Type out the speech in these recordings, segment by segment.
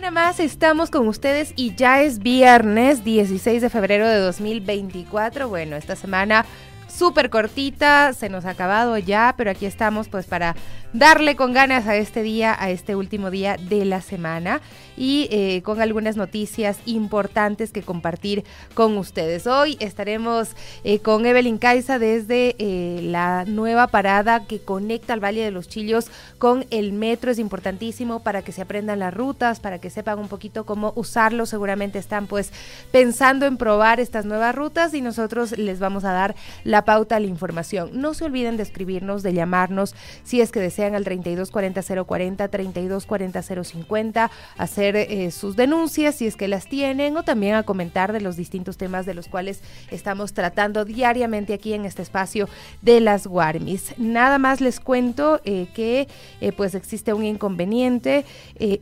mañana más estamos con ustedes y ya es viernes 16 de febrero de 2024. Bueno, esta semana súper cortita, se nos ha acabado ya, pero aquí estamos pues para darle con ganas a este día, a este último día de la semana y eh, con algunas noticias importantes que compartir con ustedes. Hoy estaremos eh, con Evelyn Caiza desde eh, la nueva parada que conecta al Valle de los Chillos con el metro. Es importantísimo para que se aprendan las rutas, para que sepan un poquito cómo usarlo. Seguramente están pues pensando en probar estas nuevas rutas y nosotros les vamos a dar la pauta, la información. No se olviden de escribirnos, de llamarnos si es que desean sean al 3240 040, 3240 050, hacer eh, sus denuncias si es que las tienen o también a comentar de los distintos temas de los cuales estamos tratando diariamente aquí en este espacio de las Guarmis. Nada más les cuento eh, que eh, pues existe un inconveniente,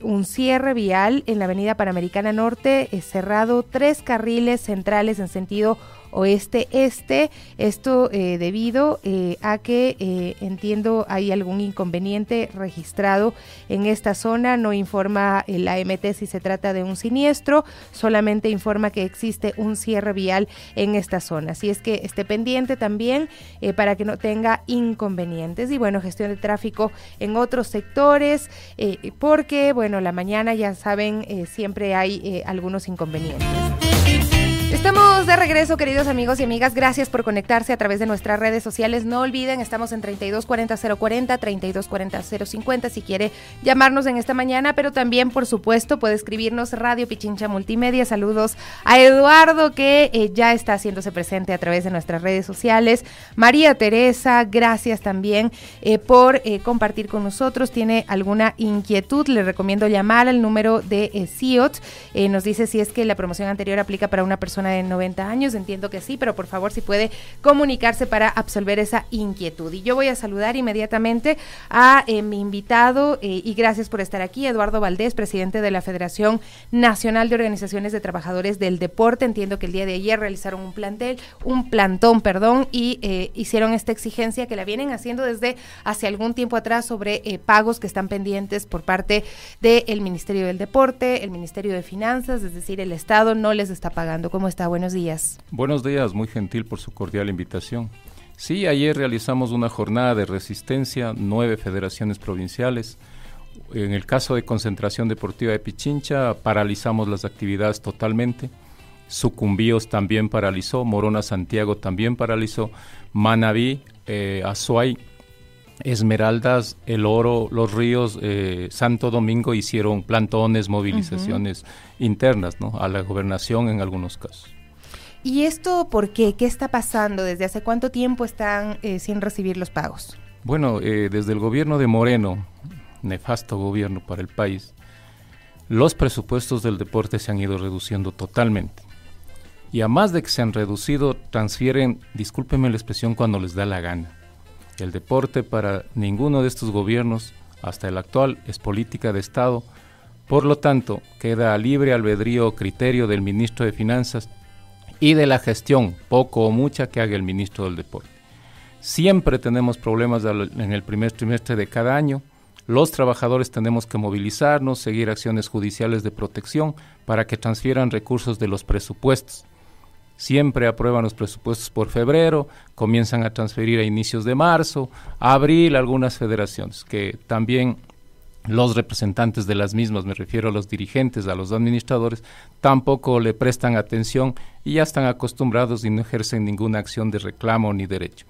un cierre vial en la avenida Panamericana Norte, cerrado tres carriles centrales en sentido oeste-este. Esto eh, debido eh, a que eh, entiendo hay algún inconveniente registrado en esta zona. No informa la AMT si se trata de un siniestro, solamente informa que existe un cierre vial en esta zona. Así es que esté pendiente también para que no tenga inconvenientes. Y bueno, gestión de tráfico en otros sectores, porque bueno, la mañana ya saben, siempre hay algunos inconvenientes. Estamos de regreso, queridos amigos y amigas. Gracias por conectarse a través de nuestras redes sociales. No olviden, estamos en 3240-040, 3240-050 si quiere llamarnos en esta mañana, pero también, por supuesto, puede escribirnos Radio Pichincha Multimedia. Saludos a Eduardo, que eh, ya está haciéndose presente a través de nuestras redes sociales. María Teresa, gracias también eh, por eh, compartir con nosotros. Tiene alguna inquietud, le recomiendo llamar al número de CIOT. nos dice si es que la promoción anterior aplica para una persona de 90 años, entiendo que sí, pero por favor si puede comunicarse para absolver esa inquietud. Y yo voy a saludar inmediatamente a eh, mi invitado eh, y gracias por estar aquí, Eduardo Valdés, presidente de la Federación Nacional de Organizaciones de Trabajadores del Deporte. Entiendo que el día de ayer realizaron un plantel, un plantón, perdón, y eh, hicieron esta exigencia que la vienen haciendo desde hace algún tiempo atrás sobre pagos que están pendientes por parte del Ministerio del Deporte, el Ministerio de Finanzas, es decir, el Estado no les está pagando. ¿Cómo está? Buenos días. Buenos días, muy gentil por su cordial invitación. Sí, ayer realizamos una jornada de resistencia, nueve federaciones provinciales. En el caso de Concentración Deportiva de Pichincha, paralizamos las actividades totalmente. Sucumbíos también paralizó, Morona Santiago también paralizó, Manabí, eh, Azuay, Esmeraldas, El Oro, Los Ríos, eh, Santo Domingo hicieron plantones, movilizaciones internas ¿no? a la gobernación en algunos casos. ¿Y esto por qué? ¿Qué está pasando? ¿Desde hace cuánto tiempo están eh, sin recibir los pagos? Bueno, eh, desde el gobierno de Moreno, nefasto gobierno para el país, los presupuestos del deporte se han ido reduciendo totalmente. Y a más de que se han reducido, transfieren, discúlpeme la expresión, cuando les da la gana el deporte para ninguno de estos gobiernos, hasta el actual, es política de Estado. Por lo tanto, queda libre albedrío criterio del ministro de Finanzas y de la gestión, poco o mucha, que haga el ministro del Deporte. Siempre tenemos problemas en el primer trimestre de cada año. Los trabajadores tenemos que movilizarnos, seguir acciones judiciales de protección para que transfieran recursos de los presupuestos siempre aprueban los presupuestos por febrero, comienzan a transferir a inicios de marzo, abril algunas federaciones, que también los representantes de las mismas, me refiero a los dirigentes, a los administradores, tampoco le prestan atención y ya están acostumbrados y no ejercen ninguna acción de reclamo ni derecho.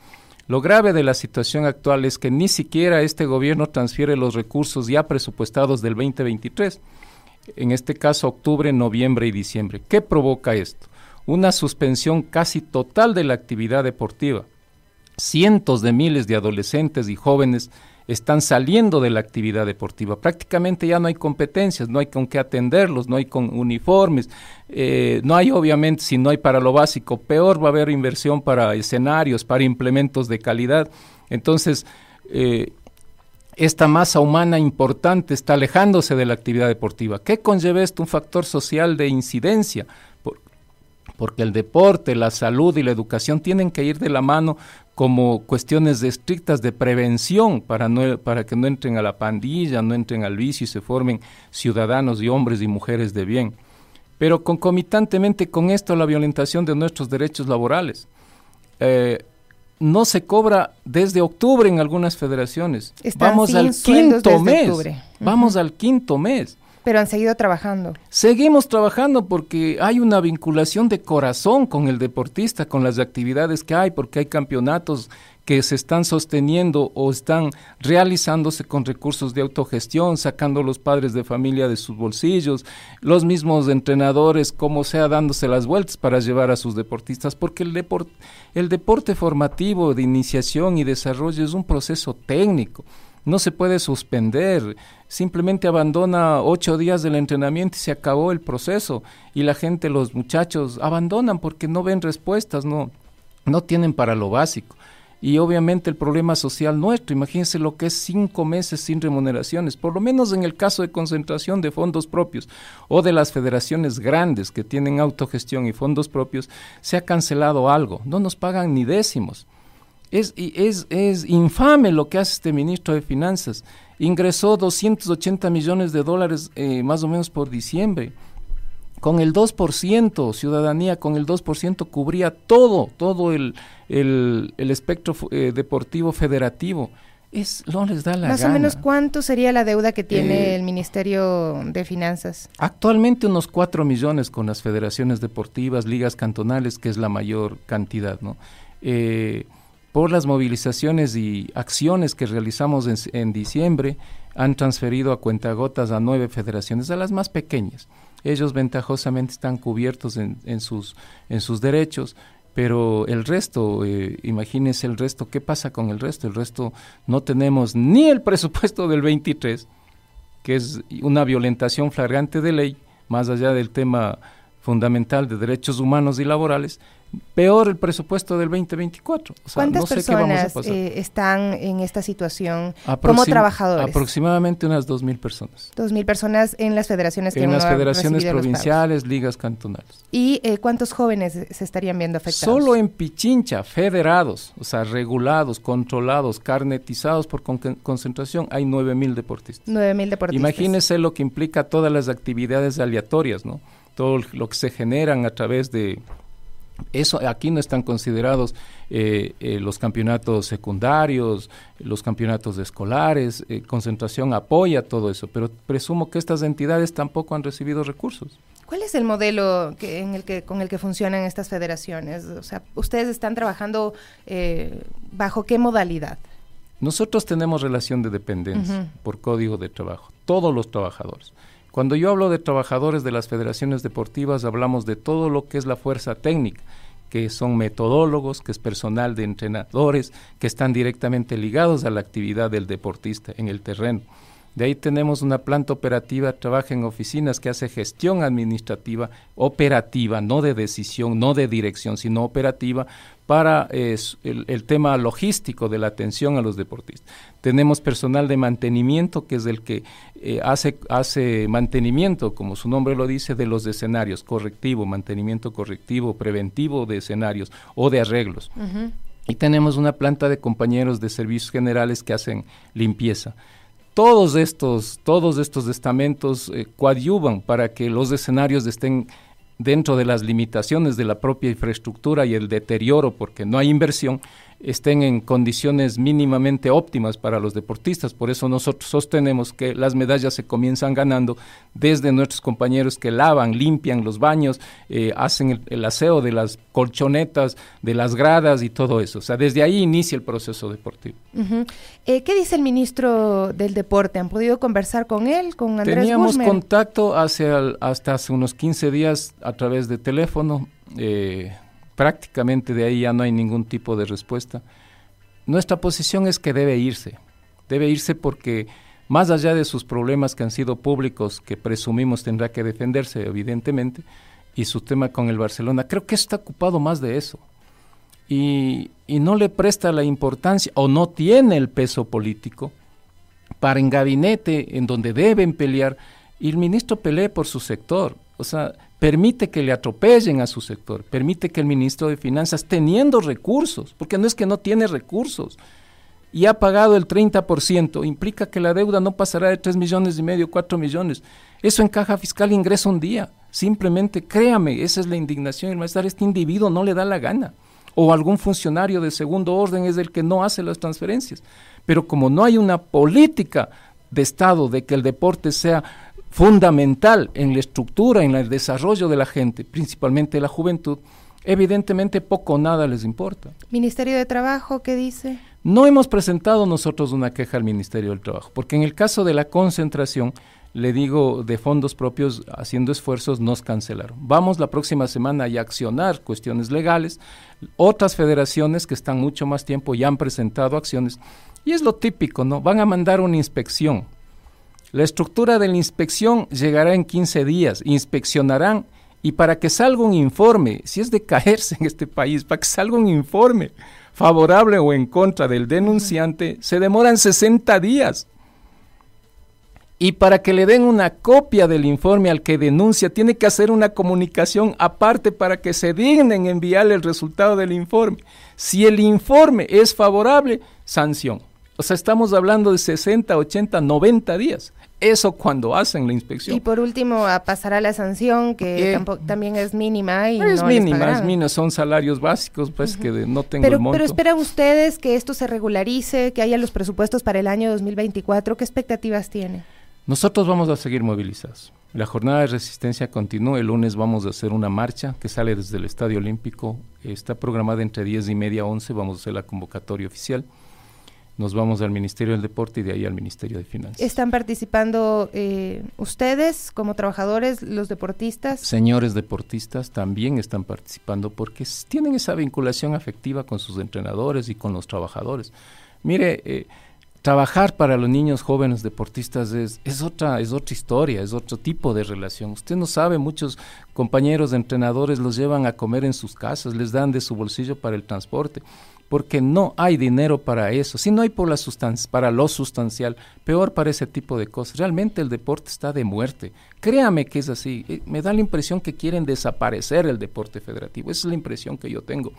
Lo grave de la situación actual es que ni siquiera este gobierno transfiere los recursos ya presupuestados del 2023, en este caso octubre, noviembre y diciembre. ¿Qué provoca esto? Una suspensión casi total de la actividad deportiva. Cientos de miles de adolescentes y jóvenes están saliendo de la actividad deportiva. Prácticamente ya no hay competencias, no hay con qué atenderlos, no hay con uniformes, eh, no hay obviamente, si no hay para lo básico, peor va a haber inversión para escenarios, para implementos de calidad. Entonces, eh, esta masa humana importante está alejándose de la actividad deportiva. ¿Qué conlleva esto? Un factor social de incidencia porque el deporte, la salud y la educación tienen que ir de la mano como cuestiones estrictas de prevención para, no, para que no entren a la pandilla, no entren al vicio y se formen ciudadanos y hombres y mujeres de bien. Pero concomitantemente con esto la violentación de nuestros derechos laborales. Eh, no se cobra desde octubre en algunas federaciones. vamos al quinto mes. Vamos al quinto mes. Pero han seguido trabajando. Seguimos trabajando porque hay una vinculación de corazón con el deportista, con las actividades que hay, porque hay campeonatos que se están sosteniendo o están realizándose con recursos de autogestión, sacando los padres de familia de sus bolsillos, los mismos entrenadores, como sea, dándose las vueltas para llevar a sus deportistas, porque el, el deporte formativo de iniciación y desarrollo es un proceso técnico no se puede suspender, simplemente abandona ocho días del entrenamiento y se acabó el proceso y la gente, los muchachos, abandonan porque no ven respuestas, no, no tienen para lo básico. Y obviamente el problema social nuestro, imagínense lo que es cinco meses sin remuneraciones, por lo menos en el caso de concentración de fondos propios o de las federaciones grandes que tienen autogestión y fondos propios, se ha cancelado algo, no nos pagan ni décimos. Es, es, es infame lo que hace este ministro de Finanzas. Ingresó 280 millones de dólares eh, más o menos por diciembre. Con el 2%, ciudadanía, con el 2% cubría todo, todo el, el, espectro eh, deportivo federativo. Es, no les da la Más o menos, ¿cuánto sería la deuda que tiene eh, el Ministerio de Finanzas? Actualmente unos 4 millones con las federaciones deportivas, ligas cantonales, que es la mayor cantidad, ¿no? Eh, por las movilizaciones y acciones que realizamos en, diciembre, han transferido a cuentagotas a nueve federaciones, a las más pequeñas. Ellos ventajosamente están cubiertos en, sus, en sus derechos, pero el resto, eh, imagínense el resto, ¿qué pasa con el resto? El resto no tenemos ni el presupuesto del 23, que es una violentación flagrante de ley, más allá del tema fundamental de derechos humanos y laborales, peor el presupuesto del 2024. ¿Cuántas personas eh, están en esta situación como trabajadores? Aproximadamente unas 2.000 personas. 2.000 personas en las federaciones que En las federaciones provinciales, ligas cantonales. ¿Y eh, cuántos jóvenes se estarían viendo afectados? Solo en Pichincha, federados, o sea, regulados, controlados, carnetizados por concentración, hay 9.000 deportistas. 9.000 deportistas. Imagínese lo que implica todas las actividades aleatorias, ¿no? Todo lo que se generan a través de eso aquí no están considerados eh, eh, los campeonatos secundarios, los campeonatos escolares, eh, concentración apoya todo eso, pero presumo que estas entidades tampoco han recibido recursos. ¿Cuál es el modelo que, en el que, con el que funcionan estas federaciones? O sea, ustedes están trabajando bajo qué modalidad? Nosotros tenemos relación de dependencia por código de trabajo, todos los trabajadores. Cuando yo hablo de trabajadores de las federaciones deportivas, hablamos de todo lo que es la fuerza técnica, que son metodólogos, que es personal de entrenadores, que están directamente ligados a la actividad del deportista en el terreno. De ahí tenemos una planta operativa, trabaja en oficinas que hace gestión administrativa operativa, no de decisión, no de dirección, sino operativa, para el, tema logístico de la atención a los deportistas. Tenemos personal de mantenimiento, que es el que eh, hace, hace mantenimiento, como su nombre lo dice, de los escenarios, correctivo, mantenimiento correctivo, preventivo de escenarios o de arreglos. Y tenemos una planta de compañeros de servicios generales que hacen limpieza todos estos, todos estos estamentos eh, coadyuvan para que los escenarios estén dentro de las limitaciones de la propia infraestructura y el deterioro, porque no hay inversión, estén en condiciones mínimamente óptimas para los deportistas. Por eso nosotros sostenemos que las medallas se comienzan ganando desde nuestros compañeros que lavan, limpian los baños, eh, hacen el, aseo de las colchonetas, de las gradas y todo eso. O sea, desde ahí inicia el proceso deportivo. Eh, ¿Qué dice el ministro del Deporte? ¿Han podido conversar con él, con Andrés Teníamos contacto hace, hasta hace unos 15 días a través de teléfono. Eh, prácticamente de ahí ya no hay ningún tipo de respuesta. Nuestra posición es que debe irse, debe irse porque más allá de sus problemas que han sido públicos, que presumimos tendrá que defenderse evidentemente, y su tema con el Barcelona, creo que está ocupado más de eso. Y, y no le presta la importancia o no tiene el peso político para en gabinete en donde deben pelear y el ministro pelee por su sector. O sea, permite que le atropellen a su sector, permite que el ministro de Finanzas, teniendo recursos, porque no es que no tiene recursos, y ha pagado el 30%, implica que la deuda no pasará de 3 millones y medio, 4 millones. Eso en caja fiscal ingresa un día. Simplemente créame, esa es la indignación. El maestro, este individuo no le da la gana. O algún funcionario de segundo orden es el que no hace las transferencias. Pero como no hay una política de Estado de que el deporte sea fundamental en la estructura, en el desarrollo de la gente, principalmente la juventud, evidentemente poco o nada les importa. Ministerio de Trabajo, ¿qué dice? No hemos presentado nosotros una queja al Ministerio del Trabajo, porque en el caso de la concentración, le digo, de fondos propios, haciendo esfuerzos, nos cancelaron. Vamos la próxima semana a accionar cuestiones legales. Otras federaciones que están mucho más tiempo ya han presentado acciones. Y es lo típico, ¿no? Van a mandar una inspección. La estructura de la inspección llegará en 15 días. Inspeccionarán y para que salga un informe, si es de caerse en este país, para que salga un informe favorable o en contra del denunciante, se demoran 60 días. Y para que le den una copia del informe al que denuncia, tiene que hacer una comunicación aparte para que se dignen enviarle el resultado del informe. Si el informe es favorable, sanción. O sea, estamos hablando de 60, 80, 90 días. Eso cuando hacen la inspección. Y por último, a pasar a la sanción, que eh, también es mínima. Y es mínima, es mínima, son salarios básicos, pues que no tengo pero, el monto. Pero esperan ustedes que esto se regularice, que haya los presupuestos para el año 2024. ¿Qué expectativas tiene? Nosotros vamos a seguir movilizados. La jornada de resistencia continúa. El lunes vamos a hacer una marcha que sale desde el Estadio Olímpico. Está programada entre 10 y media a 11. Vamos a hacer la convocatoria oficial nos vamos al Ministerio del Deporte y de ahí al Ministerio de Finanzas. ¿Están participando eh, ustedes como trabajadores, los deportistas? Señores deportistas también están participando porque tienen esa vinculación afectiva con sus entrenadores y con los trabajadores. Mire, eh, trabajar para los niños jóvenes deportistas es, es, otra, es otra historia, es otro tipo de relación. Usted no sabe, muchos compañeros de entrenadores los llevan a comer en sus casas, les dan de su bolsillo para el transporte porque no hay dinero para eso. Si no hay por la sustancia, para lo sustancial, peor para ese tipo de cosas. Realmente el deporte está de muerte. Créame que es así. Eh, me da la impresión que quieren desaparecer el deporte federativo. Esa es la impresión que yo tengo.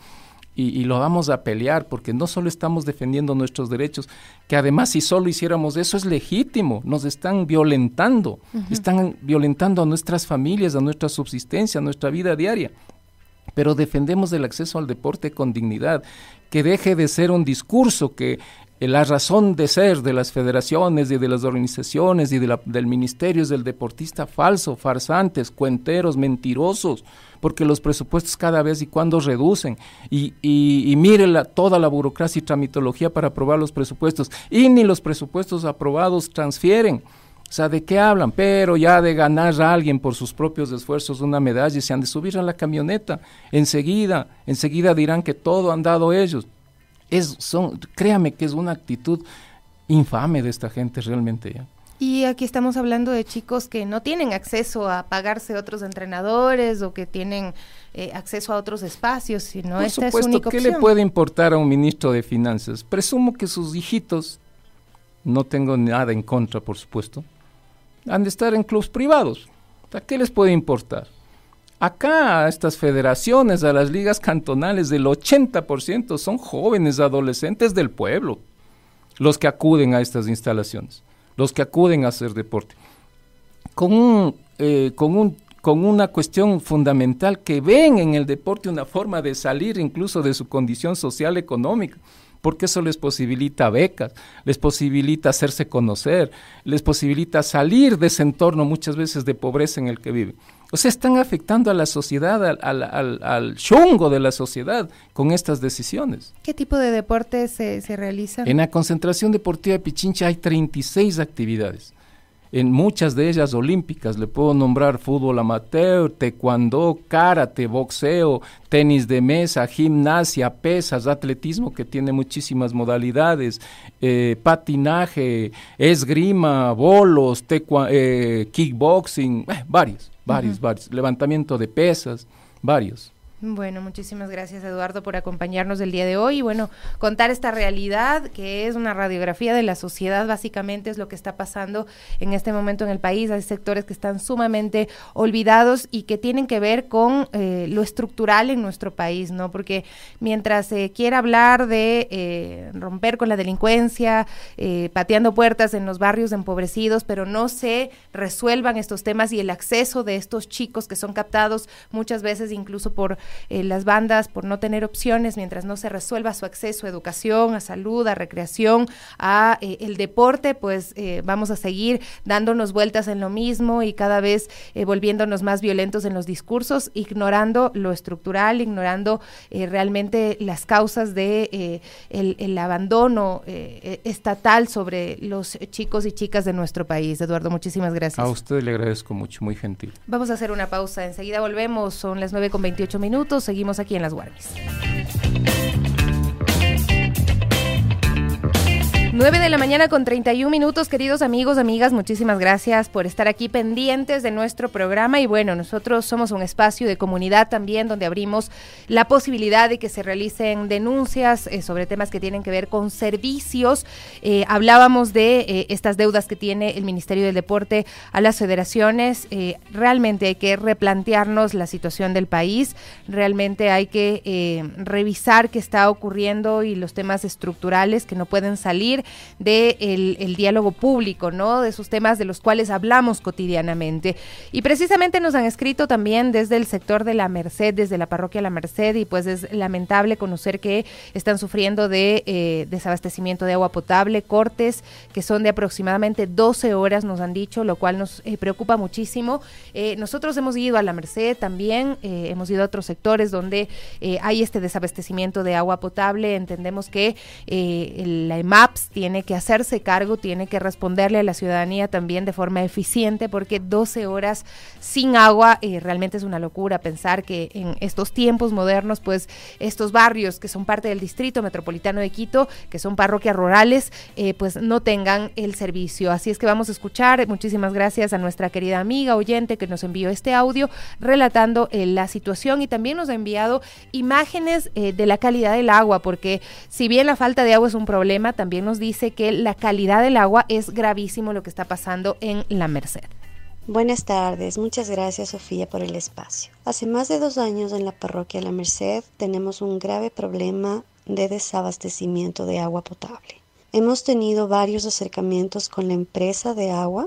Y, lo vamos a pelear porque no solo estamos defendiendo nuestros derechos, que además si solo hiciéramos eso es legítimo, nos están violentando, están violentando a nuestras familias, a nuestra subsistencia, a nuestra vida diaria pero defendemos el acceso al deporte con dignidad, que deje de ser un discurso que la razón de ser de las federaciones y de las organizaciones y de la, del ministerio es del deportista falso, farsantes, cuenteros, mentirosos, porque los presupuestos cada vez y cuando reducen. Y, y, mire toda la burocracia y tramitología para aprobar los presupuestos. Y ni los presupuestos aprobados transfieren. O sea, ¿de qué hablan? Pero ya de ganar a alguien por sus propios esfuerzos una medalla y se han de subir a la camioneta. Enseguida, enseguida dirán que todo han dado ellos. Es, son, créame que es una actitud infame de esta gente realmente. Y aquí estamos hablando de chicos que no tienen acceso a pagarse otros entrenadores o que tienen eh, acceso a otros espacios, sino Por esta supuesto, es ¿qué le puede importar a un ministro de Finanzas? Presumo que sus hijitos, no tengo nada en contra, por supuesto, han de estar en clubes privados. ¿A qué les puede importar? Acá a estas federaciones, a las ligas cantonales, del 80% son jóvenes, adolescentes del pueblo, los que acuden a estas instalaciones, los que acuden a hacer deporte. Con, eh, con, un, con una cuestión fundamental que ven en el deporte una forma de salir incluso de su condición social económica porque eso les posibilita becas, les posibilita hacerse conocer, les posibilita salir de ese entorno muchas veces de pobreza en el que viven. O sea, están afectando a la sociedad, al, al, chungo de la sociedad con estas decisiones. ¿Qué tipo de deportes se, se realizan? En la concentración deportiva de Pichincha hay 36 actividades en muchas de ellas olímpicas. Le puedo nombrar fútbol amateur, taekwondo, karate, boxeo, tenis de mesa, gimnasia, pesas, atletismo que tiene muchísimas modalidades, eh, patinaje, esgrima, bolos, eh, kickboxing, eh, varios, varios, varios, levantamiento de pesas, varios. Bueno, muchísimas gracias Eduardo por acompañarnos el día de hoy y bueno, contar esta realidad que es una radiografía de la sociedad, básicamente es lo que está pasando en este momento en el país. Hay sectores que están sumamente olvidados y que tienen que ver con eh, lo estructural en nuestro país, ¿no? Porque mientras se quiera hablar de eh, romper con la delincuencia, eh, pateando puertas en los barrios empobrecidos, pero no se resuelvan estos temas y el acceso de estos chicos que son captados muchas veces incluso por eh, las bandas por no tener opciones mientras no se resuelva su acceso a educación, a salud, a recreación, a eh, el deporte, pues eh, vamos a seguir dándonos vueltas en lo mismo y cada vez volviéndonos más violentos en los discursos, ignorando lo estructural, ignorando realmente las causas de el, el, abandono estatal sobre los chicos y chicas de nuestro país. Eduardo, muchísimas gracias. A usted le agradezco mucho, muy gentil. Vamos a hacer una pausa, enseguida volvemos, son las 9 con 28 minutos Seguimos aquí en Las Guardias. 9 de la mañana con 31 minutos, queridos amigos, amigas, muchísimas gracias por estar aquí pendientes de nuestro programa y bueno, nosotros somos un espacio de comunidad también donde abrimos la posibilidad de que se realicen denuncias eh, sobre temas que tienen que ver con servicios. Eh, hablábamos de eh, estas deudas que tiene el Ministerio del Deporte a las federaciones. realmente hay que replantearnos la situación del país, realmente hay que revisar qué está ocurriendo y los temas estructurales que no pueden salir de el, diálogo público, ¿no? De esos temas de los cuales hablamos cotidianamente. Y precisamente nos han escrito también desde el sector de la Merced, desde la parroquia La Merced, y pues es lamentable conocer que están sufriendo de eh, desabastecimiento de agua potable, cortes que son de aproximadamente 12 horas, nos han dicho, lo cual nos eh, preocupa muchísimo. Eh, nosotros hemos ido a La Merced también, hemos ido a otros sectores donde hay este desabastecimiento de agua potable. Entendemos que la EMAPS tiene que hacerse cargo, tiene que responderle a la ciudadanía también de forma eficiente, porque 12 horas sin agua eh, realmente es una locura pensar que en estos tiempos modernos, pues estos barrios que son parte del distrito metropolitano de Quito, que son parroquias rurales, eh, pues no tengan el servicio. Así es que vamos a escuchar, muchísimas gracias a nuestra querida amiga oyente que nos envió este audio relatando eh, la situación y también nos ha enviado imágenes de la calidad del agua, porque si bien la falta de agua es un problema, también nos dice que la calidad del agua es gravísimo lo que está pasando en la Merced. Buenas tardes, muchas gracias Sofía por el espacio. Hace más de dos años en la parroquia La Merced tenemos un grave problema de desabastecimiento de agua potable. Hemos tenido varios acercamientos con la empresa de agua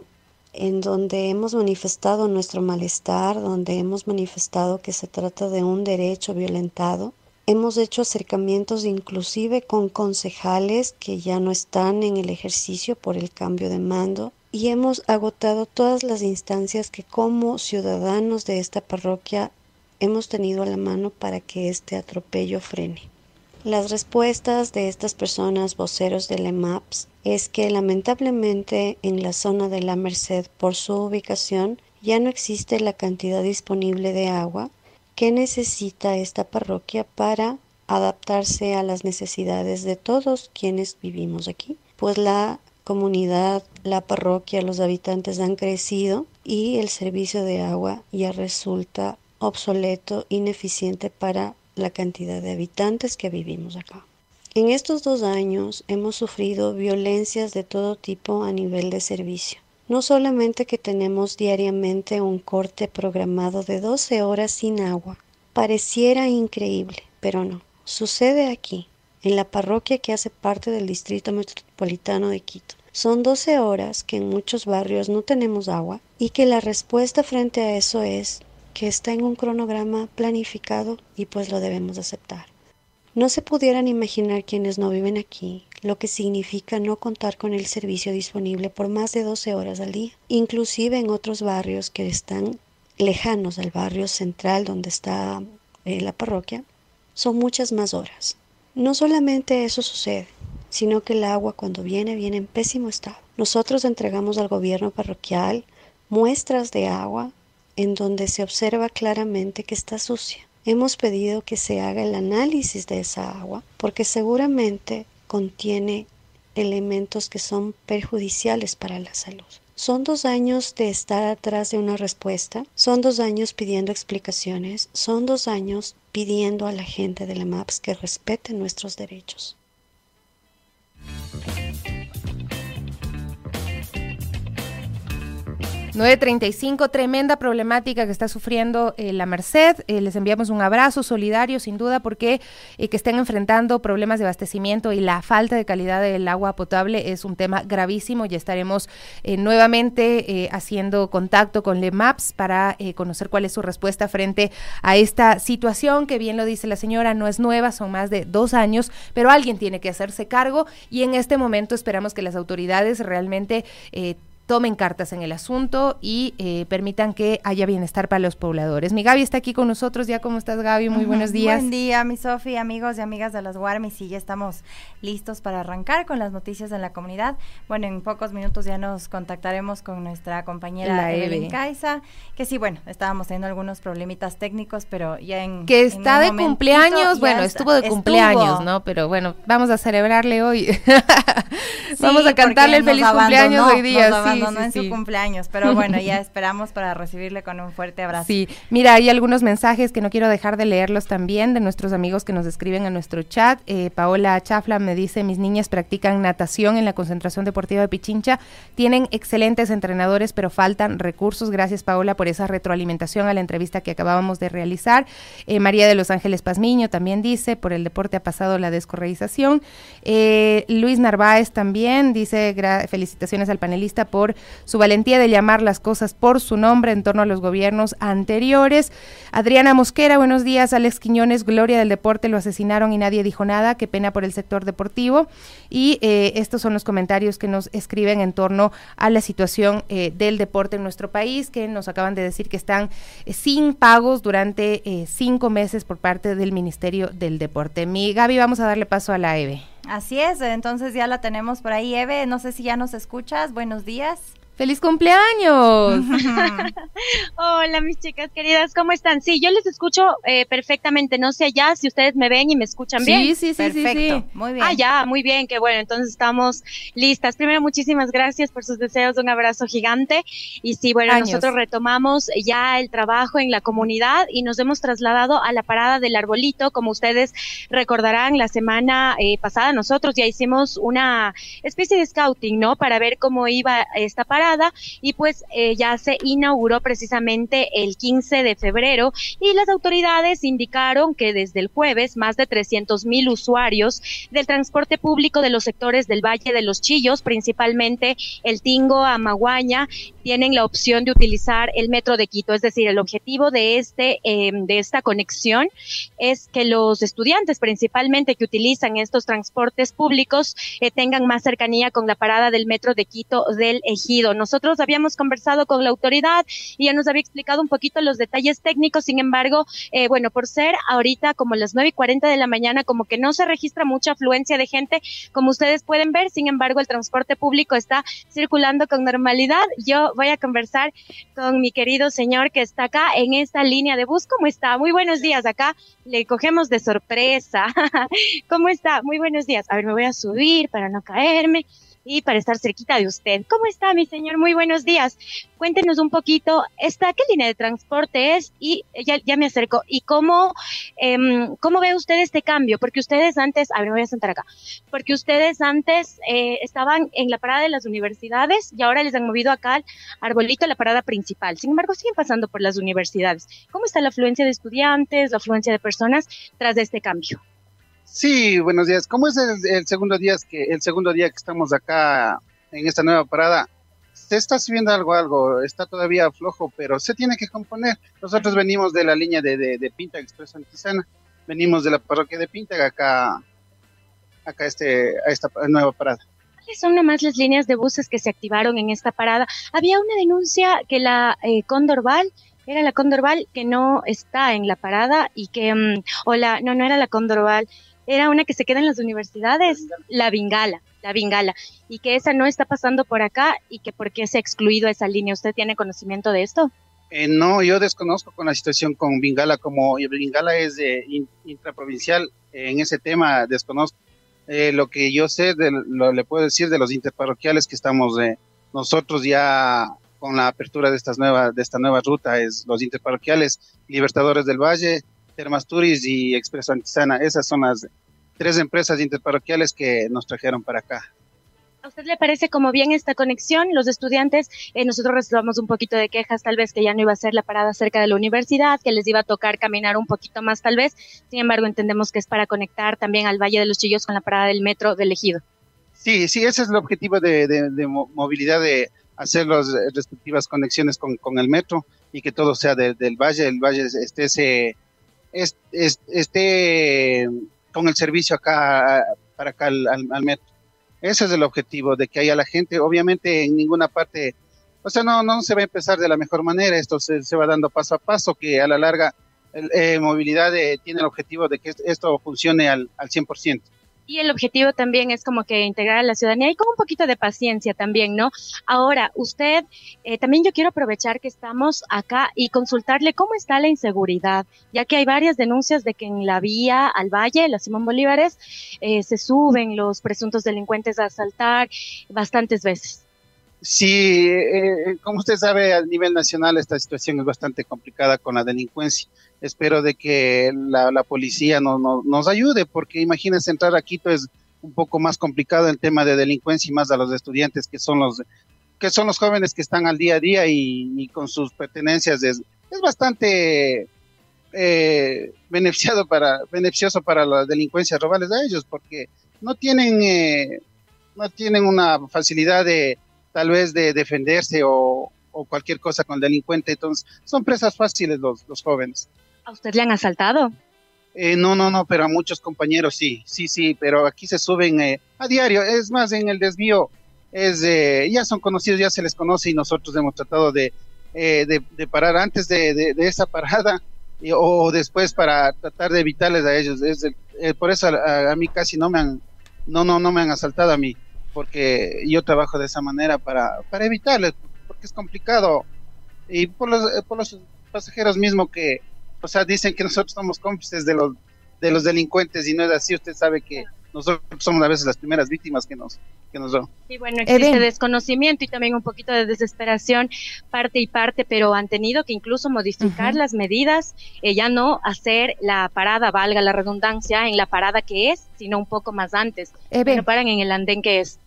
en donde hemos manifestado nuestro malestar, donde hemos manifestado que se trata de un derecho violentado Hemos hecho acercamientos inclusive con concejales que ya no están en el ejercicio por el cambio de mando y hemos agotado todas las instancias que como ciudadanos de esta parroquia hemos tenido a la mano para que este atropello frene. Las respuestas de estas personas voceros de EMAPS es que lamentablemente en la zona de la Merced por su ubicación ya no existe la cantidad disponible de agua ¿Qué necesita esta parroquia para adaptarse a las necesidades de todos quienes vivimos aquí? Pues la comunidad, la parroquia, los habitantes han crecido y el servicio de agua ya resulta obsoleto, ineficiente para la cantidad de habitantes que vivimos acá. En estos dos años hemos sufrido violencias de todo tipo a nivel de servicio. No solamente que tenemos diariamente un corte programado de 12 horas sin agua. Pareciera increíble, pero no. Sucede aquí, en la parroquia que hace parte del Distrito Metropolitano de Quito. Son 12 horas que en muchos barrios no tenemos agua y que la respuesta frente a eso es que está en un cronograma planificado y pues lo debemos aceptar. No se pudieran imaginar quienes no viven aquí lo que significa no contar con el servicio disponible por más de 12 horas al día, inclusive en otros barrios que están lejanos al barrio central donde está eh, la parroquia, son muchas más horas. No solamente eso sucede, sino que el agua cuando viene viene en pésimo estado. Nosotros entregamos al gobierno parroquial muestras de agua en donde se observa claramente que está sucia. Hemos pedido que se haga el análisis de esa agua porque seguramente contiene elementos que son perjudiciales para la salud. Son dos años de estar atrás de una respuesta, son dos años pidiendo explicaciones, son dos años pidiendo a la gente de la MAPS que respete nuestros derechos. 935, tremenda problemática que está sufriendo eh, la Merced. Eh, les enviamos un abrazo solidario, sin duda, porque eh, que estén enfrentando problemas de abastecimiento y la falta de calidad del agua potable es un tema gravísimo. Ya estaremos nuevamente haciendo contacto con LEMAPS para conocer cuál es su respuesta frente a esta situación, que bien lo dice la señora, no es nueva, son más de dos años, pero alguien tiene que hacerse cargo y en este momento esperamos que las autoridades realmente tomen cartas en el asunto y eh, permitan que haya bienestar para los pobladores. Mi Gaby está aquí con nosotros, ya cómo estás Gaby, muy buenos días. Buen día, mi Sofi, amigos y amigas de las Guarmis, y ya estamos listos para arrancar con las noticias de la comunidad. Bueno, en pocos minutos ya nos contactaremos con nuestra compañera Evelyn Caiza, que sí, bueno, estábamos teniendo algunos problemitas técnicos, pero ya en... Que está de cumpleaños, bueno, estuvo de cumpleaños, ¿no? Pero bueno, vamos a celebrarle hoy. vamos a cantarle el feliz cumpleaños hoy día, sí no en su cumpleaños, pero bueno, ya esperamos para recibirle con un fuerte abrazo. Sí, mira, hay algunos mensajes que no quiero dejar de leerlos también de nuestros amigos que nos escriben a nuestro chat. Eh, Paola Chafla me dice, mis niñas practican natación en la concentración deportiva de Pichincha, tienen excelentes entrenadores, pero faltan recursos. Gracias, Paola, por esa retroalimentación a la entrevista que acabábamos de realizar. Eh, María de los Ángeles Pazmiño también dice, por el deporte ha pasado la descorreización. Eh, Luis Narváez también dice, felicitaciones al panelista por su valentía de llamar las cosas por su nombre en torno a los gobiernos anteriores. Adriana Mosquera, buenos días. Alex Quiñones, Gloria del Deporte, lo asesinaron y nadie dijo nada. Qué pena por el sector deportivo. Y eh, estos son los comentarios que nos escriben en torno a la situación eh, del deporte en nuestro país, que nos acaban de decir que están eh, sin pagos durante cinco meses por parte del Ministerio del Deporte. Mi Gaby, vamos a darle paso a la EVE. Así es, entonces ya la tenemos por ahí. Eve, no sé si ya nos escuchas. Buenos días. ¡Feliz cumpleaños! Hola, mis chicas queridas, ¿cómo están? Sí, yo les escucho eh, perfectamente. No sé ya si ustedes me ven y me escuchan bien. Sí, sí, sí. Perfecto, muy bien. Ah, ya, muy bien, qué bueno. Entonces estamos listas. Primero, muchísimas gracias por sus deseos. Un abrazo gigante. Y sí, bueno, nosotros retomamos ya el trabajo en la comunidad y nos hemos trasladado a la parada del arbolito. Como ustedes recordarán, la semana eh, pasada nosotros ya hicimos una especie de scouting, ¿no? Para ver cómo iba esta parada y pues eh, ya se inauguró precisamente el 15 de febrero y las autoridades indicaron que desde el jueves más de 300 mil usuarios del transporte público de los sectores del Valle de los Chillos, principalmente el Tingo, Amaguaña, tienen la opción de utilizar el metro de Quito. Es decir, el objetivo de este em, de esta conexión es que los estudiantes, principalmente que utilizan estos transportes públicos, eh, tengan más cercanía con la parada del metro de Quito del Ejido. Nosotros habíamos conversado con la autoridad y ya nos había explicado un poquito los detalles técnicos, sin embargo, eh, bueno, por ser ahorita como las nueve y cuarenta de la mañana, como que no se registra mucha afluencia de gente, como ustedes pueden ver, sin embargo, el transporte público está circulando con normalidad. Yo voy a conversar con mi querido señor que está acá en esta línea de bus. ¿Cómo está? Muy buenos días. Acá le cogemos de sorpresa. ¿Cómo está? Muy buenos días. A ver, me voy a subir para no caerme y para estar cerquita de usted. ¿Cómo está, mi señor? Muy buenos días. Cuéntenos un poquito, ¿esta qué línea de transporte es? Y ya, ya me acerco. ¿Y cómo, em, cómo ve usted este cambio? Porque ustedes antes, a ver, me voy a sentar acá, porque ustedes antes eh, estaban en la parada de las universidades y ahora les han movido acá al arbolito, la parada principal. Sin embargo, siguen pasando por las universidades. ¿Cómo está la afluencia de estudiantes, la afluencia de personas tras de este cambio? Sí, buenos días. ¿Cómo es el, segundo día que el segundo día que estamos acá en esta nueva parada? Se está subiendo algo, algo, está todavía flojo, pero se tiene que componer. Nosotros venimos de la línea de, de, de Pinta Expreso Antizana, venimos de la parroquia de Pinta acá, acá este, a esta nueva parada. ¿Cuáles son nomás las líneas de buses que se activaron en esta parada? Había una denuncia que la eh, Condorval era la Condorval que no está en la parada y que, mm, o la, no, no era la Condorval, era una que se queda en las universidades, la Bingala, la Bingala, y que esa no está pasando por acá y que por qué se ha excluido esa línea. ¿Usted tiene conocimiento de esto? Eh, no, yo desconozco con la situación con Bingala, como Bingala es de intraprovincial, en ese tema desconozco. Eh, lo que yo sé, de, lo, le puedo decir de los interparroquiales que estamos nosotros ya con la apertura de estas nuevas de esta nueva ruta es los interparroquiales Libertadores del Valle, Termasturis y Expreso Antisana. Esas son las tres empresas interparroquiales que nos trajeron para acá. ¿A usted le parece como bien esta conexión? Los estudiantes, eh, nosotros recibamos un poquito de quejas, tal vez que ya no iba a ser la parada cerca de la universidad, que les iba a tocar caminar un poquito más, tal vez. Sin embargo, entendemos que es para conectar también al Valle de los Chillos con la parada del metro del Ejido. Sí, sí, ese es el objetivo de, de, movilidad, de hacer las respectivas conexiones con, con, el metro y que todo sea del valle, el valle esté, se, esté con el servicio acá, para acá al metro. Ese es el objetivo, de que haya la gente. Obviamente en ninguna parte, o sea, no, no se va a empezar de la mejor manera, esto se, va dando paso a paso, que a la larga eh, movilidad eh, tiene el objetivo de que esto funcione al, al 100%. Y el objetivo también es como que integrar a la ciudadanía y con un poquito de paciencia también, ¿no? Ahora, usted, eh, también yo quiero aprovechar que estamos acá y consultarle cómo está la inseguridad, ya que hay varias denuncias de que en la vía al valle, la Simón Bolívares, eh, se suben los presuntos delincuentes a asaltar bastantes veces. Sí, eh, como usted sabe, a nivel nacional esta situación es bastante complicada con la delincuencia. Espero de que la, policía no, nos ayude, porque imagínense entrar a Quito es un poco más complicado el tema de delincuencia y más a los estudiantes que son los que son los jóvenes que están al día a día y, con sus pertenencias es, es bastante eh, beneficiado para beneficioso para la delincuencia robarles a ellos porque no tienen eh, no tienen una facilidad de tal vez de defenderse o, cualquier cosa con el delincuente. Entonces, son presas fáciles los, los jóvenes. ¿A usted le han asaltado? Eh, no, no, no, pero a muchos compañeros sí, sí, sí, pero aquí se suben eh, a diario. Es más, en el desvío es eh, ya son conocidos, ya se les conoce y nosotros hemos tratado de, de, parar antes de, de, esa parada o después para tratar de evitarles a ellos. Es por eso a, a, mí casi no me han, no, no, no me han asaltado a mí porque yo trabajo de esa manera para, para evitarles, porque es complicado. Y por los, eh, por los pasajeros mismos que, o sea, dicen que nosotros somos cómplices de los, de los delincuentes y no es así, usted sabe que nosotros somos a veces las primeras víctimas que nos, que nos dan. Sí, bueno, existe desconocimiento y también un poquito de desesperación parte y parte, pero han tenido que incluso modificar las medidas, eh, ya no hacer la parada, valga la redundancia, en la parada que es, sino un poco más antes. Pero paran en el andén que es.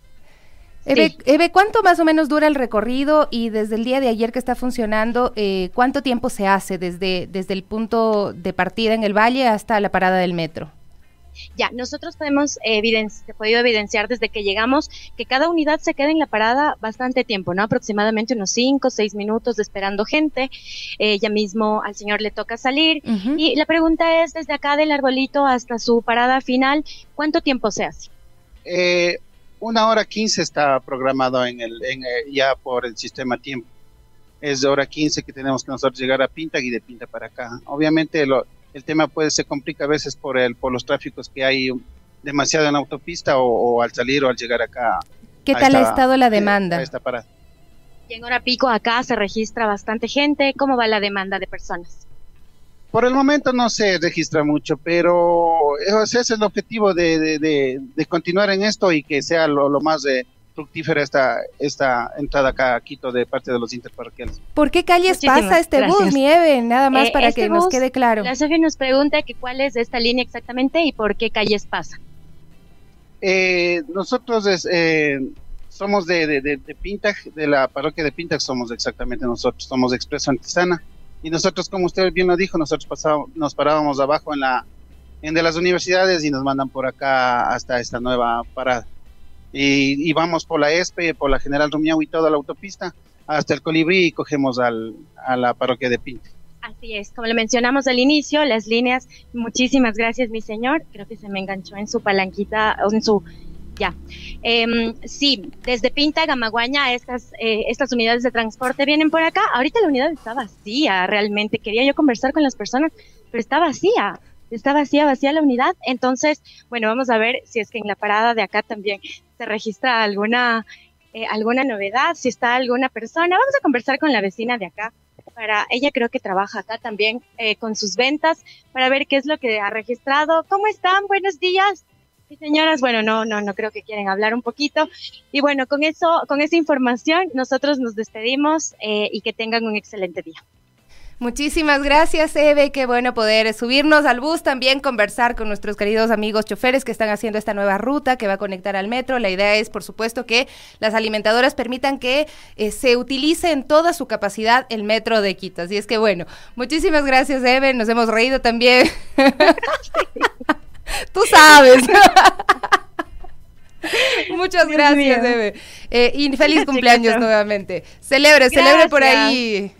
Eve, ¿cuánto más o menos dura el recorrido y desde el día de ayer que está funcionando, eh, cuánto tiempo se hace desde, desde el punto de partida en el valle hasta la parada del metro? Ya, nosotros podemos evidenciar, podido evidenciar desde que llegamos que cada unidad se queda en la parada bastante tiempo, ¿no? Aproximadamente unos 5 o 6 minutos esperando gente. Eh, ya mismo al señor le toca salir. Y la pregunta es, desde acá del arbolito hasta su parada final, ¿cuánto tiempo se hace? Eh, una hora quince está programado en el, en, eh, ya por el sistema tiempo. Es de hora quince que tenemos que nosotros llegar a Pinta y de Pinta para acá. Obviamente el tema puede se complica a veces por el por los tráficos que hay demasiado en la autopista o, al salir o al llegar acá. ¿Qué tal ha estado la demanda? Y en hora pico acá se registra bastante gente. ¿Cómo va la demanda de personas? Por el momento no se registra mucho, pero ese es el objetivo de, continuar en esto y que sea lo, más de eh, fructífera esta, esta entrada acá a Quito de parte de los interparroquiales. ¿Por qué calles pasa este bus, Nieve? Nada más eh, para este que nos quede claro. La Sofía nos pregunta que cuál es esta línea exactamente y por qué calles pasa. Eh, nosotros somos de, de, de, de la parroquia de Pintac somos exactamente nosotros, somos de Expreso Antisana y nosotros, como usted bien lo dijo, nosotros pasábamos, nos parábamos abajo en la en de las universidades y nos mandan por acá hasta esta nueva parada. Y, vamos por la ESPE, por la General Rumiau y toda la autopista hasta el Colibrí y cogemos al, a la parroquia de Pinte. Así es, como le mencionamos al inicio, las líneas, muchísimas gracias mi señor, creo que se me enganchó en su palanquita, en su ya. Eh, sí, desde Pinta, Gamaguaña, estas, eh, estas unidades de transporte vienen por acá. Ahorita la unidad está vacía, realmente. Quería yo conversar con las personas, pero está vacía. Está vacía, vacía la unidad. Entonces, bueno, vamos a ver si es que en la parada de acá también se registra alguna, eh, alguna novedad, si está alguna persona. Vamos a conversar con la vecina de acá. Para ella creo que trabaja acá también eh, con sus ventas para ver qué es lo que ha registrado. ¿Cómo están? Buenos días. Sí, señoras, bueno, no, no, no creo que quieren hablar un poquito. Y bueno, con eso, con esa información, nosotros nos despedimos eh, y que tengan un excelente día. Muchísimas gracias, Eve. Qué bueno poder subirnos al bus, también conversar con nuestros queridos amigos choferes que están haciendo esta nueva ruta que va a conectar al metro. La idea es, por supuesto, que las alimentadoras permitan que eh, se utilice en toda su capacidad el metro de Quito. Así es que, bueno, muchísimas gracias, Eve. Nos hemos reído también. Tú sabes. Muchas gracias, Eve. Eh, y feliz cumpleaños nuevamente. Celebre, celebre por ahí.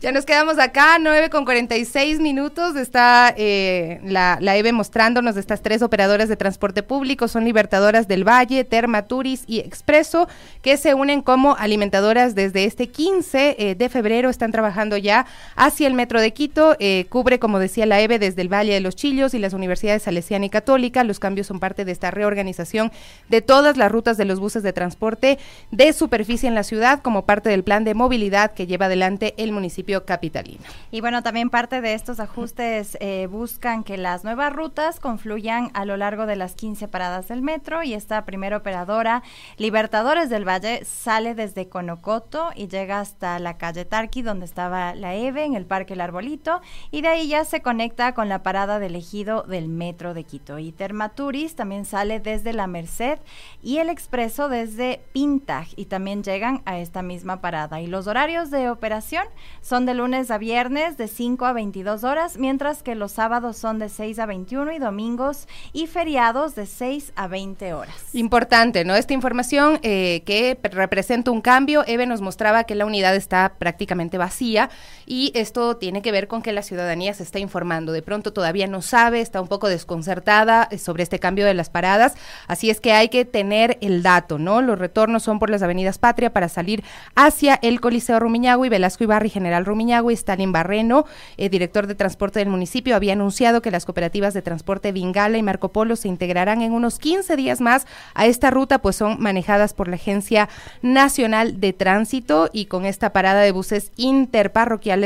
Ya nos quedamos acá, 9 con 46 minutos. Está eh, la, la, EVE mostrándonos de estas tres operadoras de transporte público. Son Libertadoras del Valle, Terma, Turis y Expreso, que se unen como alimentadoras desde este 15 eh, de febrero. Están trabajando ya hacia el metro de Quito. Eh, cubre, como decía la EVE, desde el Valle de los Chillos y las universidades salesiana y católica. Los cambios son parte de esta reorganización de todas las rutas de los buses de transporte de superficie en la ciudad, como parte del plan de movilidad que lleva adelante el municipio capitalino. Y bueno, también parte de estos ajustes eh, buscan que las nuevas rutas confluyan a lo largo de las 15 paradas del metro y esta primera operadora, Libertadores del Valle, sale desde Conocoto y llega hasta la calle Tarqui, donde estaba la EVE, en el Parque El Arbolito, y de ahí ya se conecta con la parada del ejido del metro de Quito. Y Termaturis también sale desde La Merced y el expreso desde Pintag y también llegan a esta misma parada. Y los horarios de operación son de lunes a viernes de 5 a 22 horas, mientras que los sábados son de 6 a 21 y domingos y feriados de 6 a 20 horas. Importante, ¿no? Esta información eh, que representa un cambio, Eve nos mostraba que la unidad está prácticamente vacía y esto tiene que ver con que la ciudadanía se está informando. De pronto todavía no sabe, está un poco desconcertada eh, sobre este cambio de las paradas, así es que hay que tener el dato, ¿no? Los retornos son por las avenidas Patria para salir hacia el Coliseo Rumiñahui, Velasco Ibarri, General Rumiñahui, Stalin Barreno, eh, director de transporte del municipio, había anunciado que las cooperativas de transporte Vingala y Marco Polo se integrarán en unos 15 días más a esta ruta, pues son manejadas por la Agencia Nacional de Tránsito y con esta parada de buses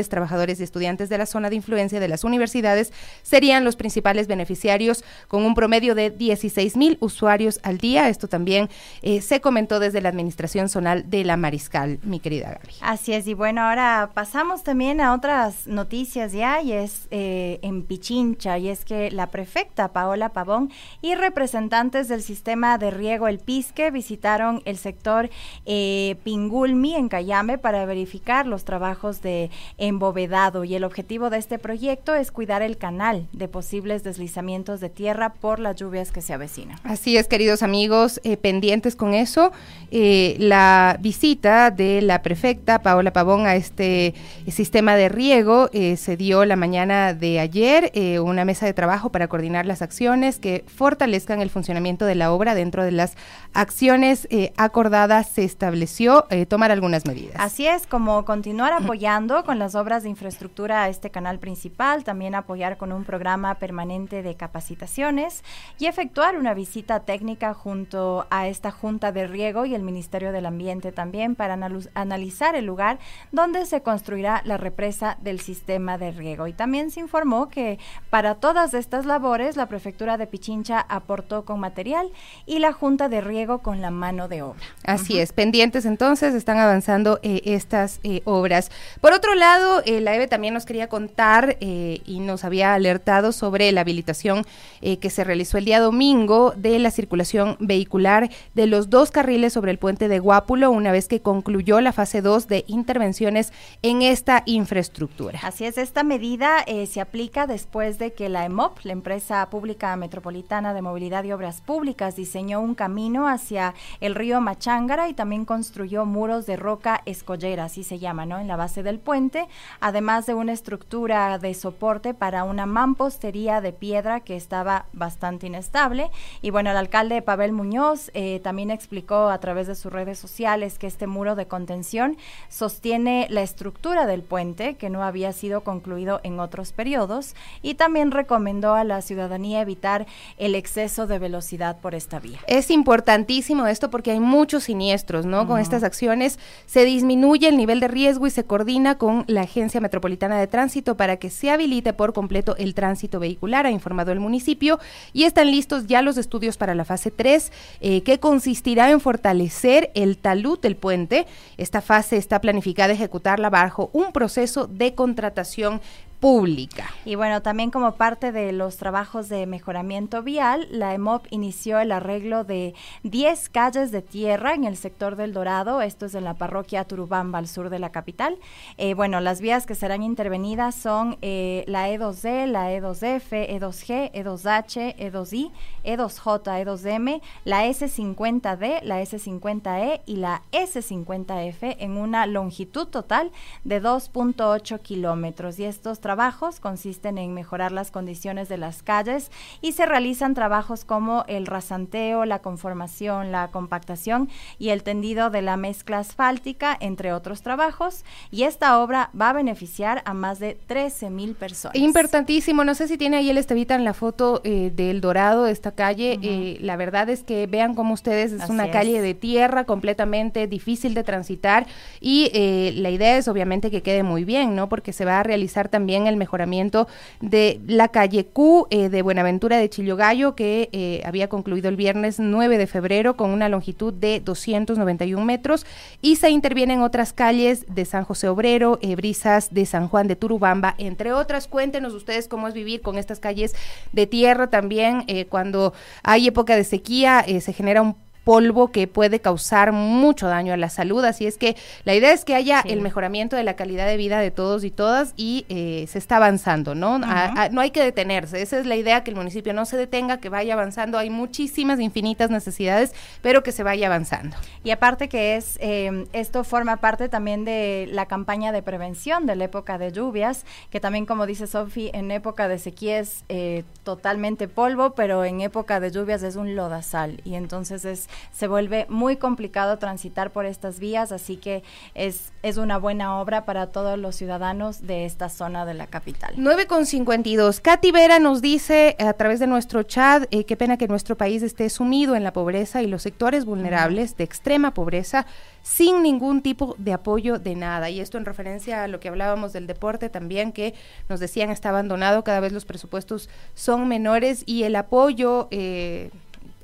trabajadores y estudiantes de la zona de influencia de las universidades serían los principales beneficiarios con un promedio de 16 mil usuarios al día. Esto también eh, se comentó desde la Administración Zonal de la Mariscal, mi querida Gaby. Así es, y bueno, ahora pasamos también a otras noticias ya y es eh, en Pichincha y es que la prefecta Paola Pavón y representantes del sistema de riego El Pisque visitaron el sector eh, Pingulmi en Cayame para verificar los trabajos de embovedado y el objetivo de este proyecto es cuidar el canal de posibles deslizamientos de tierra por las lluvias que se avecinan. Así es, queridos amigos, eh, pendientes con eso. la visita de la prefecta Paola Pavón a este el sistema de riego eh, se dio la mañana de ayer eh, una mesa de trabajo para coordinar las acciones que fortalezcan el funcionamiento de la obra. Dentro de las acciones eh, acordadas se estableció tomar algunas medidas. Así es, como continuar apoyando con las obras de infraestructura a este canal principal, también apoyar con un programa permanente de capacitaciones y efectuar una visita técnica junto a esta Junta de Riego y el Ministerio del Ambiente también para analizar el lugar donde se construirá la represa del sistema de riego. Y también se informó que para todas estas labores la prefectura de Pichincha aportó con material y la Junta de Riego con la mano de obra. Así es, pendientes entonces están avanzando eh, estas eh, obras. Por otro lado, eh, la EVE también nos quería contar y nos había alertado sobre la habilitación que se realizó el día domingo de la circulación vehicular de los dos carriles sobre el puente de Guápulo una vez que concluyó la fase 2 de intervenciones en esta infraestructura. Así es, esta medida eh, se aplica después de que la EMOP, la empresa pública metropolitana de movilidad y obras públicas, diseñó un camino hacia el río Machángara y también construyó muros de roca escollera, así se llama, ¿no? En la base del puente, además de una estructura de soporte para una mampostería de piedra que estaba bastante inestable. Y bueno, el alcalde Pavel Muñoz eh, también explicó a través de sus redes sociales que este muro de contención sostiene la estructura de del puente, que no había sido concluido en otros periodos, y también recomendó a la ciudadanía evitar el exceso de velocidad por esta vía. Es importantísimo esto porque hay muchos siniestros, ¿no? Con estas acciones se disminuye el nivel de riesgo y se coordina con la Agencia Metropolitana de Tránsito para que se habilite por completo el tránsito vehicular, ha informado el municipio, y están listos ya los estudios para la fase 3, eh, que consistirá en fortalecer el talud del puente. Esta fase está planificada ejecutarla bajo un proceso de contratación pública. Y bueno, también como parte de los trabajos de mejoramiento vial, la EMOP inició el arreglo de 10 calles de tierra en el sector del Dorado, esto es en la parroquia Turubamba, al sur de la capital. Eh, bueno, las vías que serán intervenidas son eh, la E2D, la E2F, E2G, E2H, E2I, E2J, E2M, la S50D, la S50E y la S50F en una longitud total de 2.8 kilómetros. Y estos trabajos trabajos consisten en mejorar las condiciones de las calles y se realizan trabajos como el rasanteo, la conformación, la compactación y el tendido de la mezcla asfáltica, entre otros trabajos. Y esta obra va a beneficiar a más de 13 mil personas. Importantísimo. No sé si tiene ahí el Estevita en la foto eh, del Dorado de esta calle. Eh, la verdad es que vean como ustedes, es una calle de tierra completamente difícil de transitar y eh, la idea es obviamente que quede muy bien, ¿no? Porque se va a realizar también el mejoramiento de la calle Q eh, de Buenaventura de Chillogallo, que eh, había concluido el viernes 9 de febrero con una longitud de 291 metros, y se intervienen otras calles de San José Obrero, eh, Brisas de San Juan de Turubamba, entre otras. Cuéntenos ustedes cómo es vivir con estas calles de tierra también. cuando hay época de sequía, se genera un polvo que puede causar mucho daño a la salud. Así es que la idea es que haya el mejoramiento de la calidad de vida de todos y todas y eh, se está avanzando, ¿no? no hay que detenerse. Esa es la idea, que el municipio no se detenga, que vaya avanzando. Hay muchísimas, infinitas necesidades, pero que se vaya avanzando. Y aparte que es, eh, esto forma parte también de la campaña de prevención de la época de lluvias, que también, como dice Sofi, en época de sequía es eh, totalmente polvo, pero en época de lluvias es un lodazal. Y entonces es se vuelve muy complicado transitar por estas vías, así que es, es una buena obra para todos los ciudadanos de esta zona de la capital. 9 con 52. Katy Vera nos dice a través de nuestro chat, eh, qué pena que nuestro país esté sumido en la pobreza y los sectores vulnerables de extrema pobreza sin ningún tipo de apoyo de nada. Y esto en referencia a lo que hablábamos del deporte también, que nos decían está abandonado, cada vez los presupuestos son menores y el apoyo... Eh,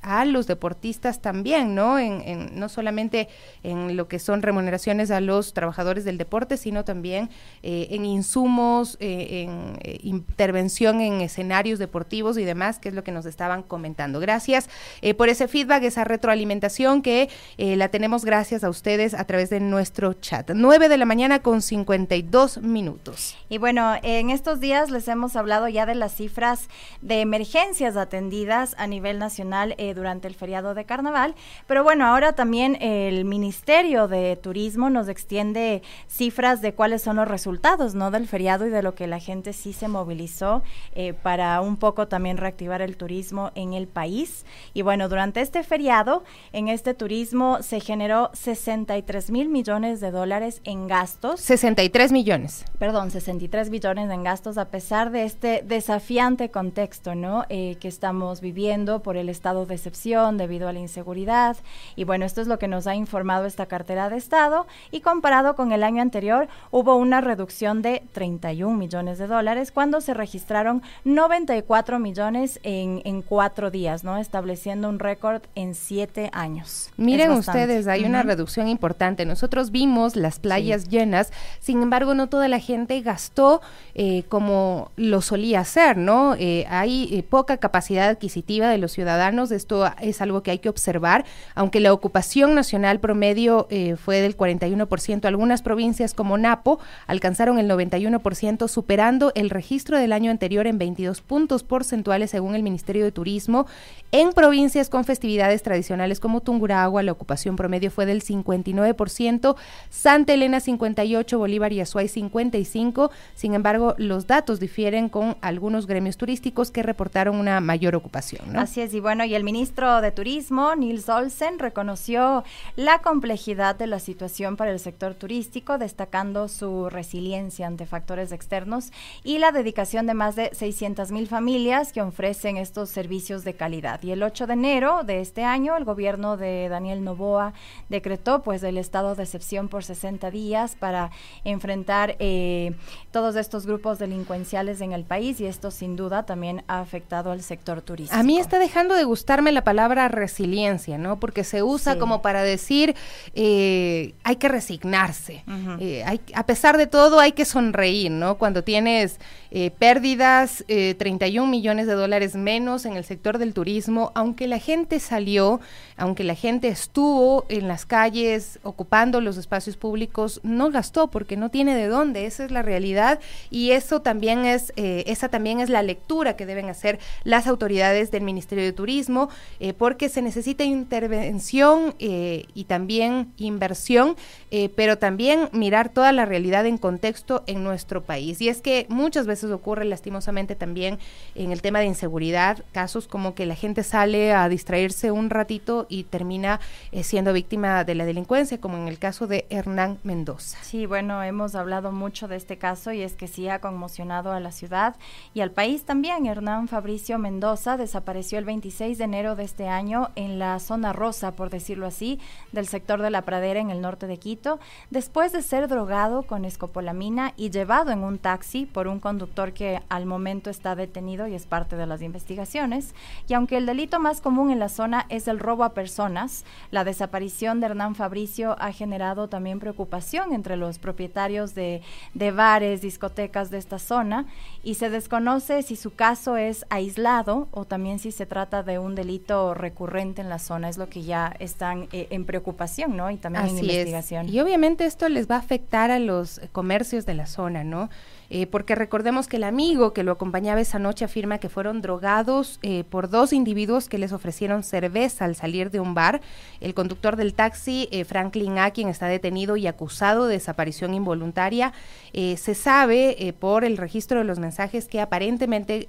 a los deportistas también, ¿no? En, no solamente en lo que son remuneraciones a los trabajadores del deporte, sino también eh, en insumos, eh, en eh, intervención en escenarios deportivos y demás, que es lo que nos estaban comentando. Gracias por ese feedback, esa retroalimentación que la tenemos gracias a ustedes a través de nuestro chat. 9 de la mañana con 52 minutos. Y bueno, en estos días les hemos hablado ya de las cifras de emergencias atendidas a nivel nacional durante el feriado de carnaval. Pero bueno, ahora también el Ministerio de Turismo nos extiende cifras de cuáles son los resultados ¿no? del feriado y de lo que la gente sí se movilizó eh, para un poco también reactivar el turismo en el país. Y bueno, durante este feriado, en este turismo se generó 63 mil millones de dólares en gastos. 63 millones. Perdón, 63 billones en gastos a pesar de este desafiante contexto, ¿no? Eh, que estamos viviendo por el estado de excepción debido a la inseguridad. Y bueno, esto es lo que nos ha informado esta cartera de Estado. Y comparado con el año anterior, hubo una reducción de 31 millones de dólares cuando se registraron 94 millones en, en cuatro días, ¿no? Estableciendo un récord en siete años. Miren ustedes, hay una reducción importante. Nosotros vimos las playas llenas, sin embargo, no toda la gente gastó eh, como lo solía hacer, ¿no? Eh, hay eh, poca capacidad adquisitiva de los ciudadanos. Esto es algo que hay que observar, aunque la ocupación nacional promedio eh, fue del 41%, algunas provincias como Napo alcanzaron el 91%, superando el registro del año anterior en 22 puntos porcentuales según el Ministerio de Turismo. En provincias con festividades tradicionales como Tungurahua, la ocupación promedio fue del 59%, Santa Elena 58, Bolívar y Azuay 55. Sin embargo, los datos difieren con algunos gremios turísticos que reportaron una mayor ocupación. Así es, y bueno, y el ministro ministro de Turismo, Nils Olsen, reconoció la complejidad de la situación para el sector turístico, destacando su resiliencia ante factores externos y la dedicación de más de 600 mil familias que ofrecen estos servicios de calidad. Y el 8 de enero de este año, el gobierno de Daniel Novoa decretó pues el estado de excepción por 60 días para enfrentar eh, todos estos grupos delincuenciales en el país y esto sin duda también ha afectado al sector turístico. A mí está dejando de gustarme la palabra resiliencia, ¿no? Porque se usa como para decir eh, hay que resignarse, eh, hay, a pesar de todo hay que sonreír, ¿no? Cuando tienes eh, pérdidas, 31 millones de dólares menos en el sector del turismo, aunque la gente salió, aunque la gente estuvo en las calles ocupando los espacios públicos, no gastó porque no tiene de dónde, esa es la realidad y eso también es, esa también es la lectura que deben hacer las autoridades del Ministerio de Turismo, eh, porque se necesita intervención eh, y también inversión, eh, pero también mirar toda la realidad en contexto en nuestro país. Y es que muchas veces ocurre lastimosamente también en el tema de inseguridad, casos como que la gente sale a distraerse un ratito y termina siendo víctima de la delincuencia, como en el caso de Hernán Mendoza. Sí, bueno, hemos hablado mucho de este caso y es que sí ha conmocionado a la ciudad y al país también. Hernán Fabricio Mendoza desapareció el 26 de enero de este año en la zona rosa, por decirlo así, del sector de la pradera en el norte de Quito, después de ser drogado con escopolamina y llevado en un taxi por un conductor que al momento está detenido y es parte de las investigaciones. Y aunque el delito más común en la zona es el robo a personas, la desaparición de Hernán Fabricio ha generado también preocupación entre los propietarios de, de bares, discotecas de esta zona y se desconoce si su caso es aislado o también si se trata de un delito recurrente en la zona, es lo que ya están eh, en preocupación, ¿no? Y también en investigación. Y obviamente esto les va a afectar a los comercios de la zona, ¿no? Eh, porque recordemos que el amigo que lo acompañaba esa noche afirma que fueron drogados eh, por dos individuos que les ofrecieron cerveza al salir de un bar. El conductor del taxi, eh, Franklin A., quien está detenido y acusado de desaparición involuntaria, se sabe por el registro de los mensajes que aparentemente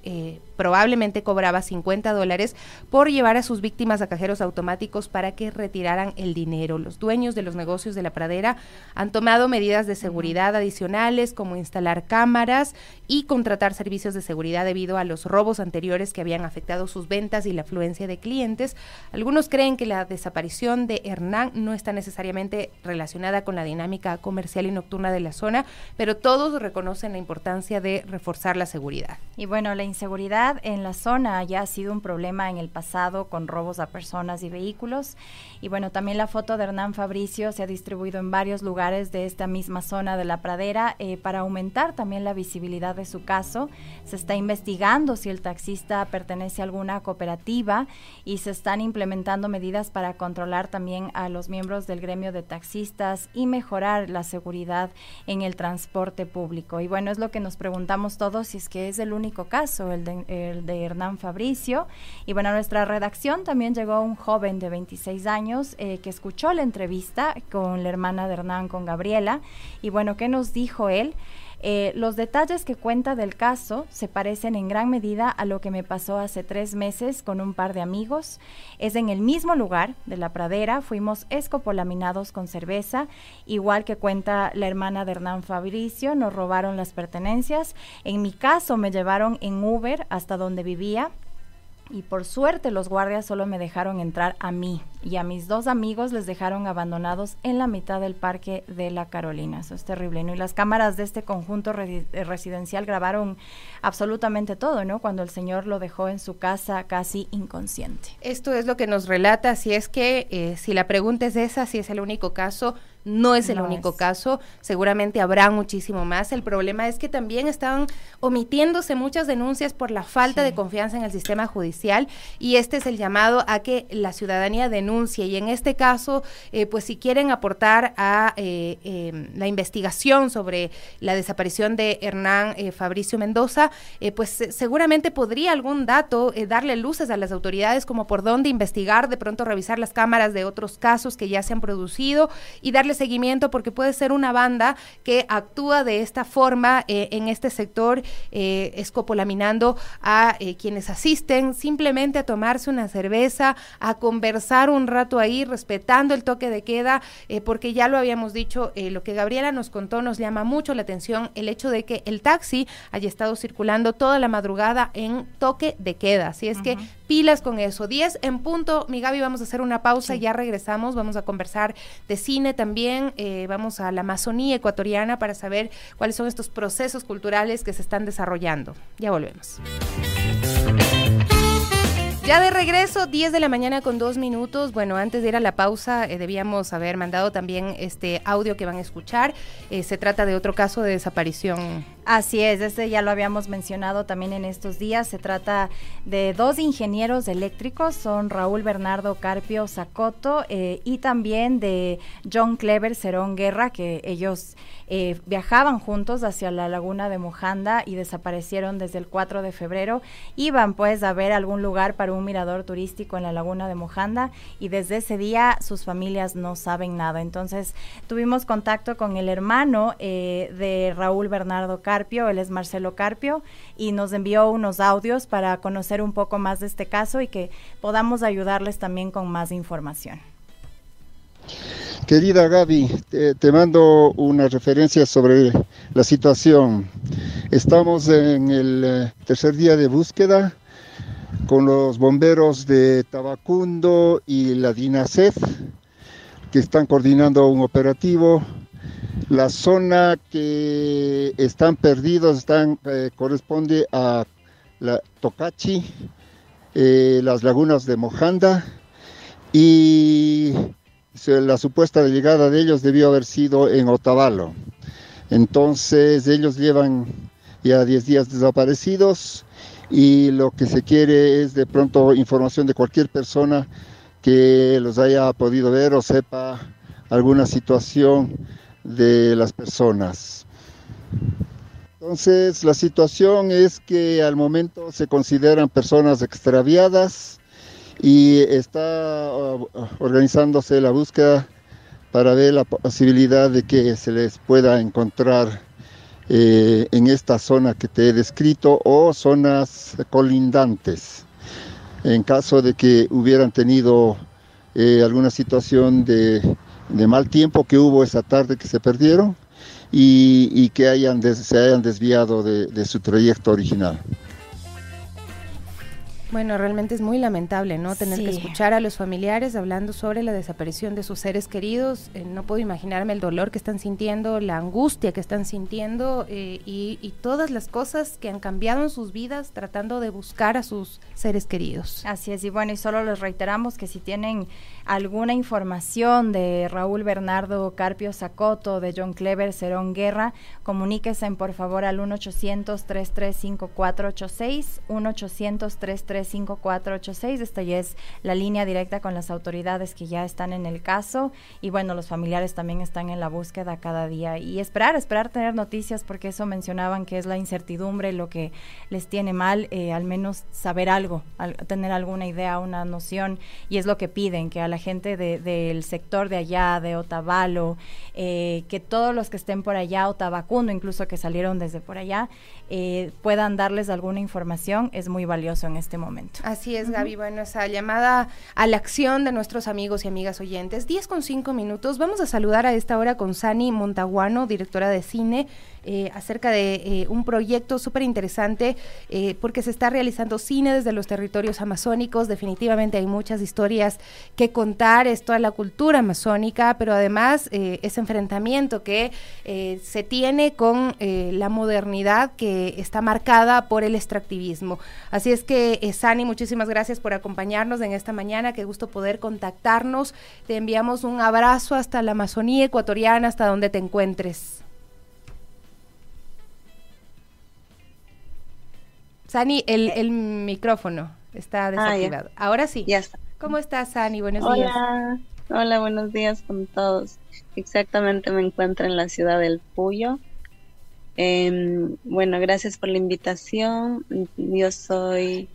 probablemente cobraba 50 dólares por llevar a sus víctimas a cajeros automáticos para que retiraran el dinero. Los dueños de los negocios de la pradera han tomado medidas de seguridad adicionales como instalar cámaras cámaras y contratar servicios de seguridad debido a los robos anteriores que habían afectado sus ventas y la afluencia de clientes. Algunos creen que la desaparición de Hernán no está necesariamente relacionada con la dinámica comercial y nocturna de la zona, pero todos reconocen la importancia de reforzar la seguridad. Y bueno, la inseguridad en la zona ya ha sido un problema en el pasado con robos a personas y vehículos. Y bueno, también la foto de Hernán Fabricio se ha distribuido en varios lugares de esta misma zona de la pradera eh, para aumentar también la visibilidad su caso. Se está investigando si el taxista pertenece a alguna cooperativa y se están implementando medidas para controlar también a los miembros del gremio de taxistas y mejorar la seguridad en el transporte público. Y bueno, es lo que nos preguntamos todos si es que es el único caso, el de, el de Hernán Fabricio. Y bueno, a nuestra redacción también llegó un joven de 26 años eh, que escuchó la entrevista con la hermana de Hernán, con Gabriela. Y bueno, ¿qué nos dijo él? Eh, los detalles que cuenta del caso se parecen en gran medida a lo que me pasó hace tres meses con un par de amigos. Es en el mismo lugar de la pradera, fuimos escopolaminados con cerveza, igual que cuenta la hermana de Hernán Fabricio, nos robaron las pertenencias. En mi caso me llevaron en Uber hasta donde vivía y por suerte los guardias solo me dejaron entrar a mí y a mis dos amigos les dejaron abandonados en la mitad del parque de la Carolina. Eso es terrible, ¿no? Y las cámaras de este conjunto eh, residencial grabaron absolutamente todo, ¿no? Cuando el señor lo dejó en su casa casi inconsciente. Esto es lo que nos relata, si es que, eh, si la pregunta es esa, si es el único caso, no es el único caso, seguramente habrá muchísimo más. El problema es que también estaban omitiéndose muchas denuncias por la falta de confianza en el sistema judicial y este es el llamado a que la ciudadanía denuncie. Y en este caso, eh, pues si quieren aportar a eh, em, la investigación sobre la desaparición de Hernán eh, Fabricio Mendoza, pues seguramente podría algún dato darle luces a las autoridades como por dónde investigar, de pronto revisar las cámaras de otros casos que ya se han producido y darle seguimiento porque puede ser una banda que actúa de esta forma eh, en este sector, eh, escopolaminando a eh, quienes asisten simplemente a tomarse una cerveza, a conversar un rato ahí, respetando el toque de queda, porque ya lo habíamos dicho, lo que Gabriela nos contó nos llama mucho la atención, el hecho de que el taxi haya estado circulando toda la madrugada en toque de queda. Así es que pilas con eso. 10 en punto, mi Gaby, vamos a hacer una pausa, ya regresamos, vamos a conversar de cine también, eh, vamos a la Amazonía ecuatoriana para saber cuáles son estos procesos culturales que se están desarrollando. Ya volvemos. Ya de regreso, 10 de la mañana con dos minutos. Bueno, antes de ir a la pausa, eh, debíamos haber mandado también este audio que van a escuchar. Eh, se trata de otro caso de desaparición. Así es, este ya lo habíamos mencionado también en estos días. Se trata de dos ingenieros eléctricos, son Raúl Bernardo Carpio Zacoto eh, y también de John Clever Cerón Guerra, que ellos eh, viajaban juntos hacia la laguna de Mojanda y desaparecieron desde el 4 de febrero. Iban pues a ver algún lugar para un mirador turístico en la laguna de Mojanda y desde ese día sus familias no saben nada. Entonces tuvimos contacto con el hermano eh, de Raúl Bernardo Carpio, él es Marcelo Carpio, y nos envió unos audios para conocer un poco más de este caso y que podamos ayudarles también con más información. Querida Gaby, te, mando una referencia sobre la situación. Estamos en el eh, tercer día de búsqueda con los bomberos de Tabacundo y la DINASEF que están coordinando un operativo. La zona que están perdidos están, eh, corresponde a la Tocachi, eh, las lagunas de Mojanda y la supuesta llegada de ellos debió haber sido en Otavalo. Entonces ellos llevan ya 10 días desaparecidos y lo que se quiere es de pronto información de cualquier persona que los haya podido ver o sepa alguna situación de las personas. Entonces la situación es que al momento se consideran personas extraviadas, y está uh, organizándose la búsqueda para ver la posibilidad de que se les pueda encontrar eh, en esta zona que te he descrito o zonas colindantes. En caso de que hubieran tenido eh, alguna situación de, mal tiempo que hubo esa tarde que se perdieron y, que hayan se hayan desviado de su trayecto original. Bueno, realmente es muy lamentable, ¿no? Tener que escuchar a los familiares hablando sobre la desaparición de sus seres queridos. Eh, no puedo imaginarme el dolor que están sintiendo, la angustia que están sintiendo eh, y, y, todas las cosas que han cambiado en sus vidas tratando de buscar a sus seres queridos. Así es, y bueno, y solo les reiteramos que si tienen alguna información de Raúl Bernardo Carpio Zacoto, de John Clever Cerón Guerra, comuníquese por favor al 1-800-335486, 1-800-335486. Esta ya es la línea directa con las autoridades que ya están en el caso. Y bueno, los familiares también están en la búsqueda cada día. Y esperar, esperar tener noticias porque eso mencionaban que es la incertidumbre lo que les tiene mal, eh, al menos saber algo, tener alguna idea, una noción. Y es lo que piden, que a la gente del sector de allá, de Otavalo, eh, que todos los que estén por allá, Otabacundo incluso que salieron desde por allá, eh, puedan darles alguna información, es muy valioso en este momento. Así es, Gaby. Bueno, esa llamada a la acción de nuestros amigos y amigas oyentes. 10 con 5 minutos. Vamos a saludar a esta hora con Sani Montaguano, directora de cine eh, acerca de eh, un proyecto súper interesante eh, porque se está realizando cine desde los territorios amazónicos. Definitivamente hay muchas historias que contar, es toda la cultura amazónica, pero además ese enfrentamiento que se tiene con la modernidad que está marcada por el extractivismo. Así es que, Sani, muchísimas gracias por acompañarnos en esta mañana. Qué gusto poder contactarnos. Te enviamos un abrazo hasta la Amazonía ecuatoriana, hasta donde te encuentres. Sani, el, micrófono está ah, desactivado. Ahora sí. Ya está. ¿Cómo estás, Sani? Buenos días. Hola, buenos días con todos. Exactamente me encuentro en la ciudad del Puyo. Em, bueno, gracias por la invitación. Yo soy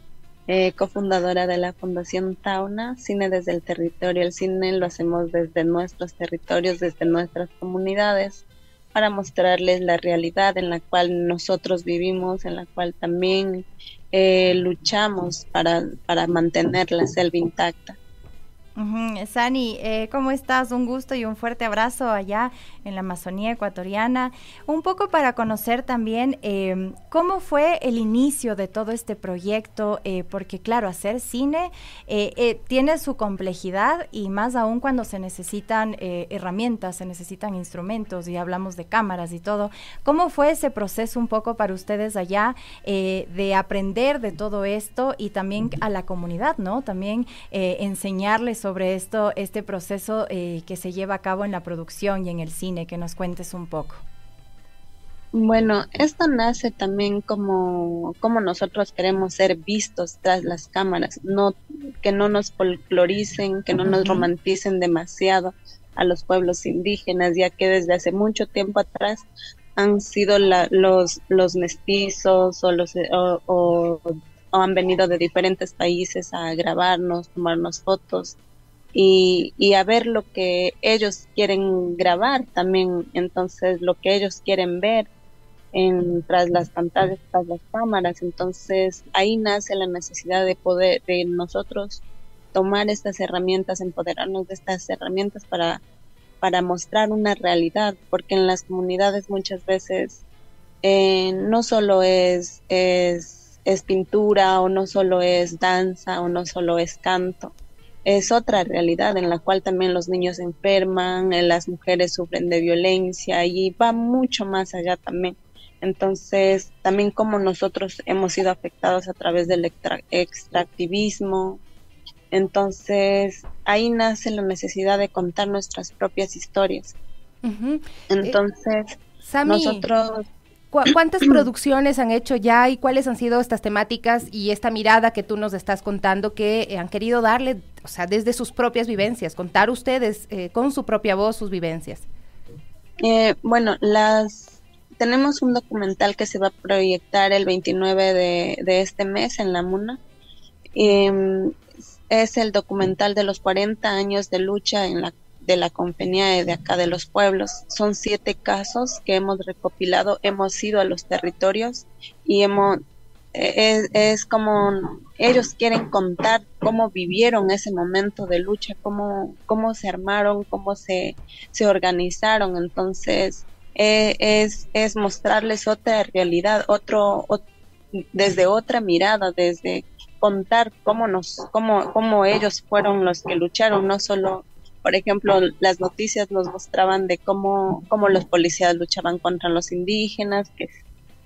eh, cofundadora de la Fundación Tauna, Cine desde el Territorio. El cine lo hacemos desde nuestros territorios, desde nuestras comunidades, para mostrarles la realidad en la cual nosotros vivimos, en la cual también eh, luchamos para, para mantener la selva intacta. Sani, eh, ¿cómo estás? Un gusto y un fuerte abrazo allá en la Amazonía ecuatoriana. Un poco para conocer también em, cómo fue el inicio de todo este proyecto, eh, porque claro, hacer cine eh, tiene su complejidad y más aún cuando se necesitan herramientas, se necesitan instrumentos y hablamos de cámaras y todo. ¿Cómo fue ese proceso un poco para ustedes allá de aprender de todo esto y también a la comunidad, ¿no? También enseñarles sobre esto, este proceso eh, que se lleva a cabo en la producción y en el cine, que nos cuentes un poco. Bueno, esto nace también como, como nosotros queremos ser vistos tras las cámaras, no que no nos folcloricen, que no nos romanticen demasiado a los pueblos indígenas, ya que desde hace mucho tiempo atrás han sido los, los mestizos o, los, o han venido de diferentes países a grabarnos, tomarnos fotos y, a ver lo que ellos quieren grabar también, entonces lo que ellos quieren ver en, tras las pantallas, tras las cámaras, entonces ahí nace la necesidad de poder, de nosotros tomar estas herramientas, empoderarnos de estas herramientas para, para mostrar una realidad, porque en las comunidades muchas veces eh, no solo es, es, es pintura o no solo es danza o no solo es canto, es otra realidad en la cual también los niños se enferman, eh, las mujeres sufren de violencia y va mucho más allá también. Entonces, también como nosotros hemos sido afectados a través del extractivismo. Entonces, ahí nace la necesidad de contar nuestras propias historias. Entonces, nosotros ¿Cuántas producciones han hecho ya y cuáles han sido estas temáticas y esta mirada que tú nos estás contando que eh, han querido darle, o sea, desde sus propias vivencias, contar ustedes eh, con su propia voz sus vivencias? Eh, bueno, las tenemos un documental que se va a proyectar el 29 de, de este mes en la MUNA. Em, es el documental de los 40 años de lucha en la de la compañía de acá de los pueblos. Son siete casos que hemos recopilado, hemos ido a los territorios y hemos es, como ellos quieren contar cómo vivieron ese momento de lucha, cómo, cómo se armaron, cómo se, se organizaron. Entonces, eh, es, es mostrarles otra realidad, otro, desde otra mirada, desde contar cómo nos, cómo, cómo ellos fueron los que lucharon, no solo por ejemplo, las noticias nos mostraban de cómo, cómo los policías luchaban contra los indígenas, que,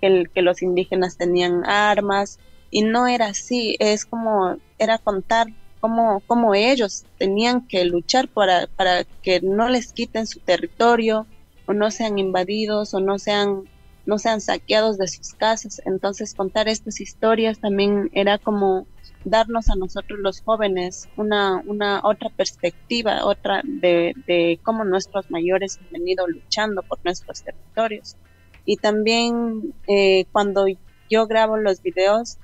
que, los indígenas tenían armas, y no era así, es como, era contar cómo, cómo ellos tenían que luchar para, para que no les quiten su territorio, o no sean invadidos, o no sean no sean saqueados de sus casas. Entonces contar estas historias también era como darnos a nosotros los jóvenes una, una otra perspectiva, otra de, de cómo nuestros mayores han venido luchando por nuestros territorios. Y también eh, cuando yo grabo los videos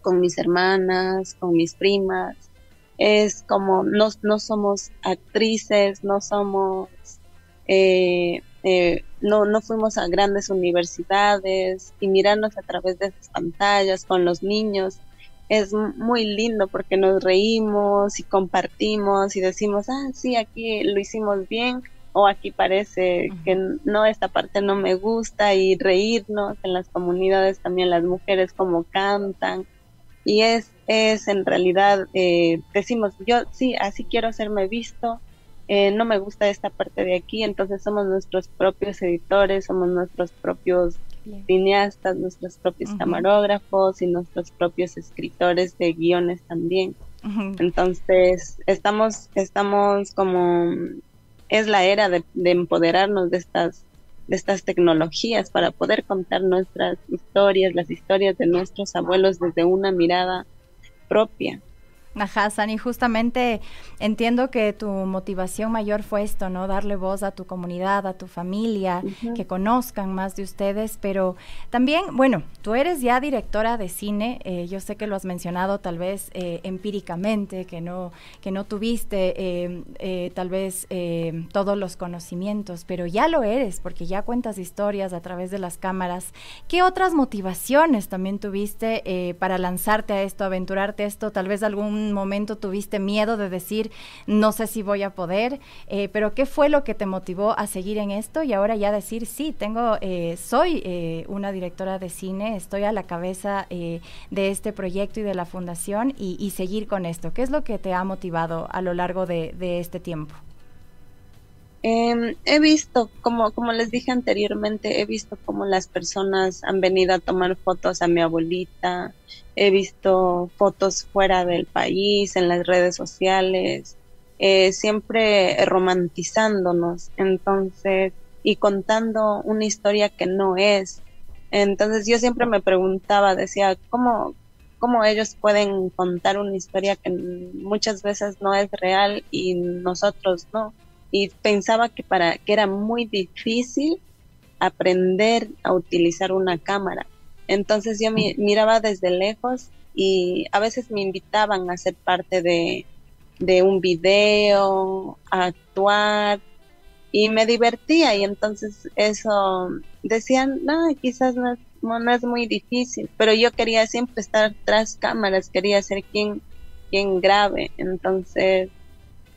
con mis hermanas, con mis primas, es como no, no somos actrices, no somos, eh, eh, no, no fuimos a grandes universidades y mirarnos a través de esas pantallas con los niños es muy lindo porque nos reímos y compartimos y decimos, ah, sí, aquí lo hicimos bien o aquí parece que no, esta parte no me gusta y reírnos en las comunidades también las mujeres como cantan. Y es, es en realidad, eh, decimos, yo sí, así quiero hacerme visto, eh, no me gusta esta parte de aquí, entonces somos nuestros propios editores, somos nuestros propios cineastas, nuestros propios camarógrafos y nuestros propios escritores de guiones también. Entonces, estamos, estamos como, es la era de, empoderarnos de estas, de estas tecnologías para poder contar nuestras historias, las historias de nuestros abuelos desde una mirada propia. Ajá, Sani, justamente entiendo que tu motivación mayor fue esto, ¿no? Darle voz a tu comunidad, a tu familia, que conozcan más de ustedes, pero también, bueno, tú eres ya directora de cine, eh, yo sé que lo has mencionado tal vez eh, empíricamente, que no, que no tuviste eh, tal vez todos los conocimientos, pero ya lo eres, porque ya cuentas historias a través de las cámaras. ¿Qué otras motivaciones también tuviste para lanzarte a esto, aventurarte a esto, tal vez algún momento tuviste miedo de decir, no sé si voy a poder, eh, pero ¿qué fue lo que te motivó a seguir en esto y ahora ya decir, sí, tengo, eh, soy eh, una directora de cine, estoy a la cabeza de este proyecto y de la fundación y, seguir con esto? ¿Qué es lo que te ha motivado a lo largo de, este tiempo? Em, he visto, como, como les dije anteriormente, he visto cómo las personas han venido a tomar fotos a mi abuelita, he visto fotos fuera del país, en las redes sociales, eh, siempre romantizándonos, entonces, y contando una historia que no es. Entonces yo siempre me preguntaba, decía, ¿cómo, cómo ellos pueden contar una historia que muchas veces no es real y nosotros no? Y pensaba que para que era muy difícil aprender a utilizar una cámara. Entonces yo miraba desde lejos y a veces me invitaban a ser parte de, un video, a actuar y me divertía y entonces eso decían, no, quizás no es, no, es muy difícil, pero yo quería siempre estar tras cámaras, quería ser quien, quien grabe, entonces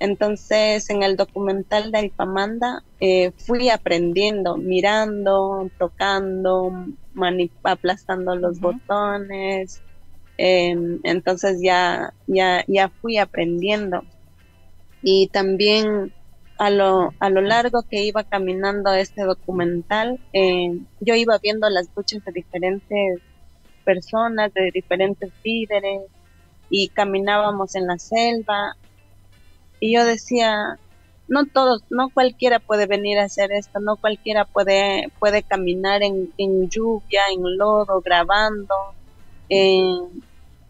entonces, en el documental de Alpamanda eh, fui aprendiendo, mirando, tocando, aplastando los botones. Em, entonces ya, ya, ya fui aprendiendo. Y también a lo, a lo largo que iba caminando este documental, em, yo iba viendo las luchas de diferentes personas, de diferentes líderes, y caminábamos en la selva y yo decía, no todos, no cualquiera puede venir a hacer esto, no cualquiera puede, puede caminar en, en lluvia, en lodo, grabando,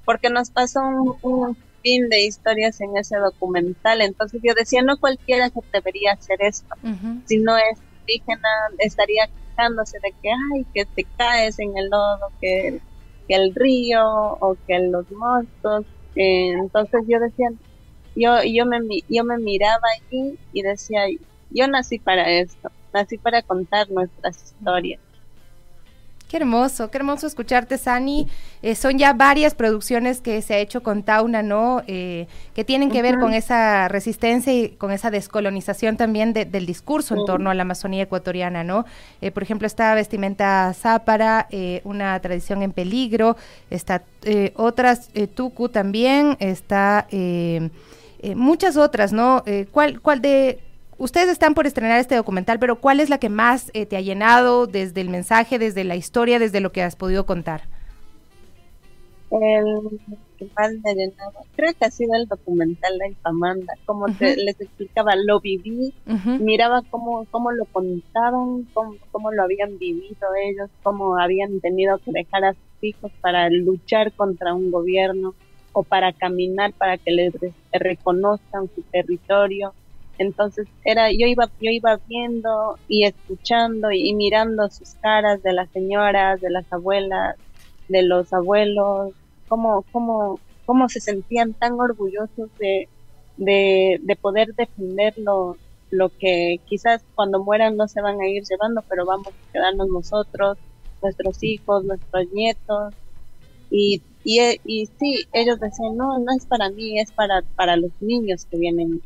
porque nos pasó un, fin de historias en ese documental, entonces yo decía, no cualquiera se debería hacer esto, si no es indígena, estaría quejándose de que, ay, que te caes en el lodo, que, que el río o que los monstruos, entonces yo decía, yo, yo, me, yo me miraba allí y decía, yo nací para esto, nací para contar nuestras historias. Qué hermoso, qué hermoso escucharte, Sani. Eh, son ya varias producciones que se ha hecho con Tauna, ¿no? Eh, que tienen que ver con esa resistencia y con esa descolonización también del discurso en torno a la Amazonía ecuatoriana, ¿no? Eh, por ejemplo, está Vestimenta Zápara, una tradición en peligro, está otras, Tucu también, está... Eh, muchas otras, ¿no? Eh, ¿cuál, ¿Cuál de... Ustedes están por estrenar este documental, pero ¿cuál es la que más eh, te ha llenado desde el mensaje, desde la historia, desde lo que has podido contar? El que más me ha llenado, creo que ha sido el documental de Infamanda, como les explicaba, lo viví, miraba cómo, cómo lo contaban, cómo, cómo lo habían vivido ellos, cómo habían tenido que dejar a sus hijos para luchar contra un gobierno o para caminar para que les reconozcan su territorio. Entonces era yo iba yo iba viendo y escuchando y, mirando sus caras de las señoras, de las abuelas, de los abuelos, cómo cómo cómo se sentían tan orgullosos de de, de poder defender lo, lo que quizás cuando mueran no se van a ir llevando, pero vamos a quedarnos nosotros, nuestros hijos, nuestros nietos, y y, y sí, ellos decían, no, no es para mí, es para, para los niños que vienen,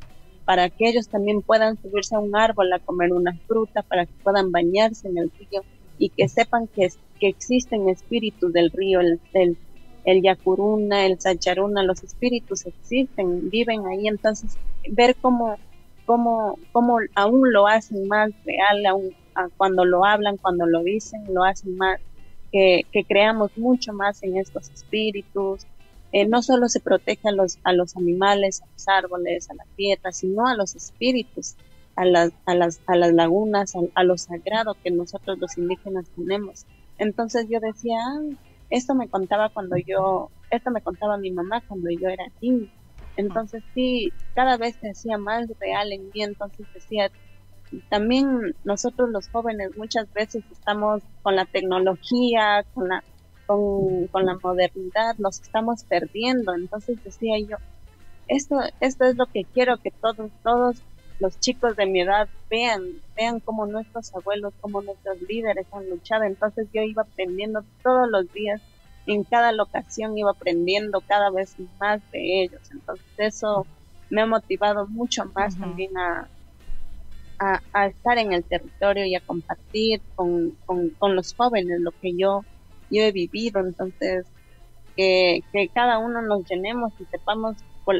para que ellos también puedan subirse a un árbol a comer una fruta, para que puedan bañarse en el río y que sepan que, que existen espíritus del río, el, el, el yacuruna, el sacharuna, los espíritus existen, viven ahí, entonces ver cómo, cómo, cómo aún lo hacen más real, aún, cuando lo hablan, cuando lo dicen, lo hacen más, que, creamos mucho más en estos espíritus. Eh, no solo se protege a los, a los animales, a los árboles, a la tierra, sino a los espíritus, a las, a las, a las lagunas, a, lo sagrado que nosotros los indígenas tenemos. Entonces yo decía, ah, esto me contaba cuando yo, esto me contaba mi mamá cuando yo era niña. Entonces sí, cada vez se hacía más real en mí, entonces decía, también nosotros los jóvenes muchas veces estamos con la tecnología, con la, con, con la modernidad, nos estamos perdiendo. Entonces decía yo, esto, esto es lo que quiero que todos, todos los chicos de mi edad vean, vean cómo nuestros abuelos, cómo nuestros líderes han luchado. Entonces yo iba aprendiendo todos los días, en cada locación iba aprendiendo cada vez más de ellos. Entonces eso me ha motivado mucho más también a, a, estar en el territorio y a compartir con, con, los jóvenes lo que yo, yo he vivido. Entonces, que, cada uno nos llenemos y sepamos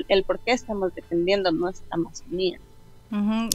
el por qué estamos defendiendo nuestra Amazonía.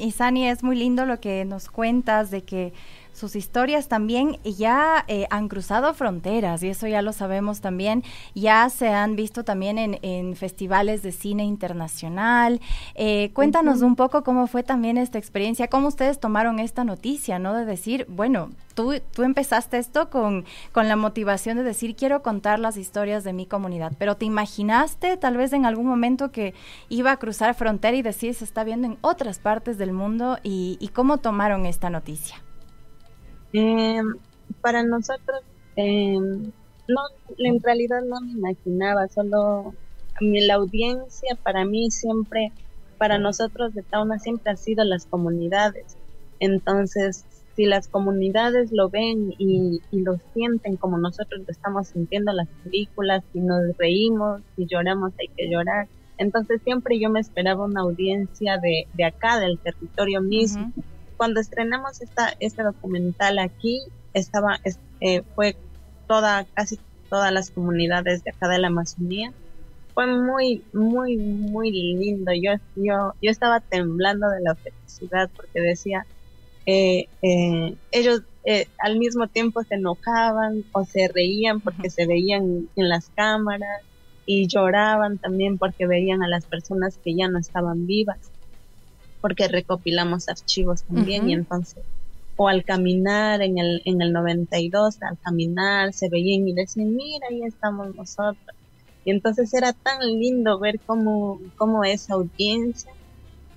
Y Sani, es muy lindo lo que nos cuentas de que sus historias también ya eh, han cruzado fronteras y eso ya lo sabemos también. Ya se han visto también en, festivales de cine internacional. Eh, cuéntanos un poco cómo fue también esta experiencia, cómo ustedes tomaron esta noticia, ¿no? De decir, bueno, tú, tú empezaste esto con, con la motivación de decir, quiero contar las historias de mi comunidad, pero ¿te imaginaste tal vez en algún momento que iba a cruzar frontera y decir, se está viendo en otras partes del mundo y, y cómo tomaron esta noticia? Eh, para nosotros, eh, no, en realidad no me imaginaba, solo la audiencia para mí siempre, para nosotros de Tauna siempre ha sido las comunidades. Entonces, si las comunidades lo ven y, lo sienten como nosotros lo estamos sintiendo las películas, y nos reímos, y lloramos, hay que llorar. Entonces siempre yo me esperaba una audiencia de, de acá, del territorio mismo cuando estrenamos esta, este documental aquí, estaba, eh, fue toda, casi todas las comunidades de acá de la Amazonía. Fue muy, muy, muy lindo. Yo, yo, yo estaba temblando de la felicidad porque decía, eh, eh, ellos al mismo tiempo se enojaban o se reían porque se veían en las cámaras y lloraban también porque veían a las personas que ya no estaban vivas porque recopilamos archivos también y entonces o al caminar en el, en el 92, al caminar se veían y decían, mira, ahí estamos nosotros. Y entonces era tan lindo ver cómo, cómo esa audiencia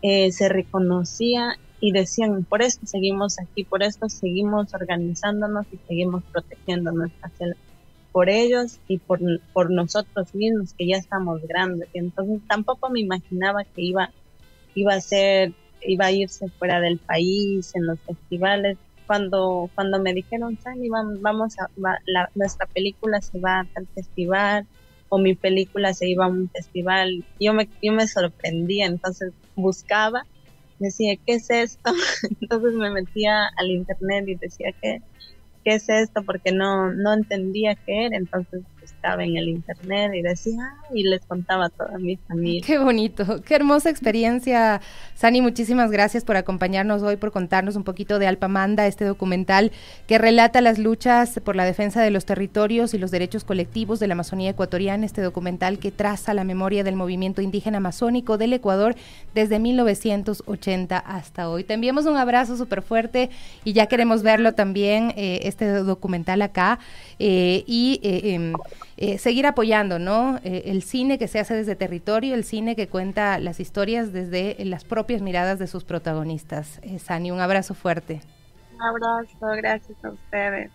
eh, se reconocía y decían, por esto seguimos aquí, por esto seguimos organizándonos y seguimos protegiendo nuestra selva, por ellos y por, por nosotros mismos que ya estamos grandes. Y entonces tampoco me imaginaba que iba iba a ser, iba a irse fuera del país, en los festivales. Cuando, cuando me dijeron, Sani, vamos a, nuestra película se va a tal festival, o mi película se iba a un festival, yo me, yo me sorprendía, entonces buscaba, decía, ¿qué es esto? entonces me metía al internet y decía, ¿qué, qué es esto? Porque no, no entendía qué era, entonces estaba en el internet y decía, y les contaba a toda mi familia. Qué bonito, qué hermosa experiencia. Sani, muchísimas gracias por acompañarnos hoy, por contarnos un poquito de Alpamanda, este documental que relata las luchas por la defensa de los territorios y los derechos colectivos de la Amazonía ecuatoriana, este documental que traza la memoria del movimiento indígena amazónico del Ecuador desde 1980 hasta hoy. Te enviamos un abrazo súper fuerte y ya queremos verlo también, eh, este documental acá. Eh, y eh, em, eh, seguir apoyando, ¿no? Eh, el cine que se hace desde territorio, el cine que cuenta las historias desde las propias miradas de sus protagonistas. Eh, Sani, un abrazo fuerte. Un abrazo, gracias a ustedes.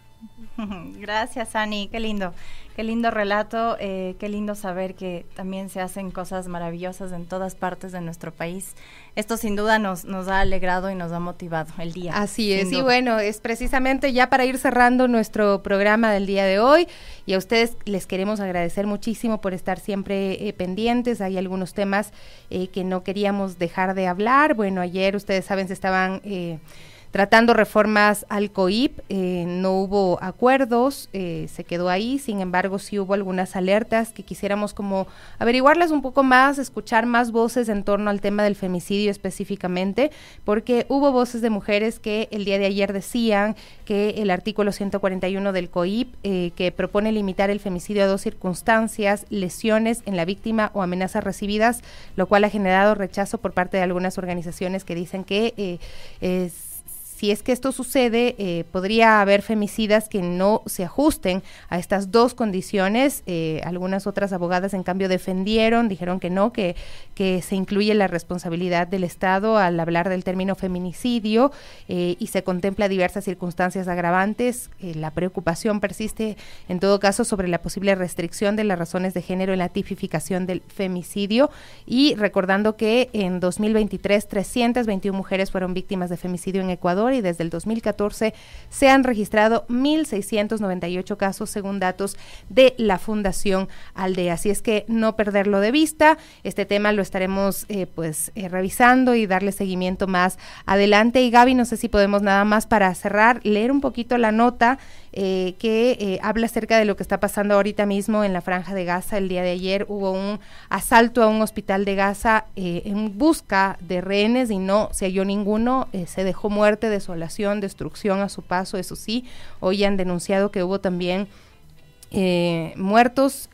Gracias, Ani, qué lindo, qué lindo relato, eh, qué lindo saber que también se hacen cosas maravillosas en todas partes de nuestro país. Esto sin duda nos, nos ha alegrado y nos ha motivado el día. Así es, y bueno, es precisamente ya para ir cerrando nuestro programa del día de hoy y a ustedes les queremos agradecer muchísimo por estar siempre eh, pendientes. Hay algunos temas eh, que no queríamos dejar de hablar. Bueno, ayer ustedes saben, se estaban tratando reformas al COIP. Eh, no hubo acuerdos, eh, se quedó ahí, sin embargo sí hubo algunas alertas que quisiéramos como averiguarlas un poco más, escuchar más voces en torno al tema del femicidio específicamente, porque hubo voces de mujeres que el día de ayer decían que el artículo 141 del COIP, eh, que propone limitar el femicidio a dos circunstancias, lesiones en la víctima o amenazas recibidas, lo cual ha generado rechazo por parte de algunas organizaciones que dicen que es si es que esto sucede, eh, podría haber femicidas que no se ajusten a estas dos condiciones. Eh, algunas otras abogadas, en cambio, defendieron, dijeron que no, que, que se incluye la responsabilidad del Estado al hablar del término feminicidio y se contempla diversas circunstancias agravantes. la preocupación persiste, en todo caso, sobre la posible restricción de las razones de género en la tipificación del femicidio y recordando que en 2023 321 mujeres fueron víctimas de femicidio en Ecuador y desde el 2014 se han registrado 1.698 casos según datos de la Fundación Aldea. Así es que no perderlo de vista, este tema lo estaremos eh, pues eh, revisando y darle seguimiento más adelante. Y Gaby, no sé si podemos nada más para cerrar, leer un poquito la nota eh, que eh, habla acerca de lo que está pasando ahorita mismo en la franja de Gaza. El día de ayer hubo un asalto a un hospital de Gaza eh, en busca de rehenes y no se halló ninguno. se dejó muerte, desolación, destrucción a su paso, eso sí. Hoy han denunciado que hubo también... muertos,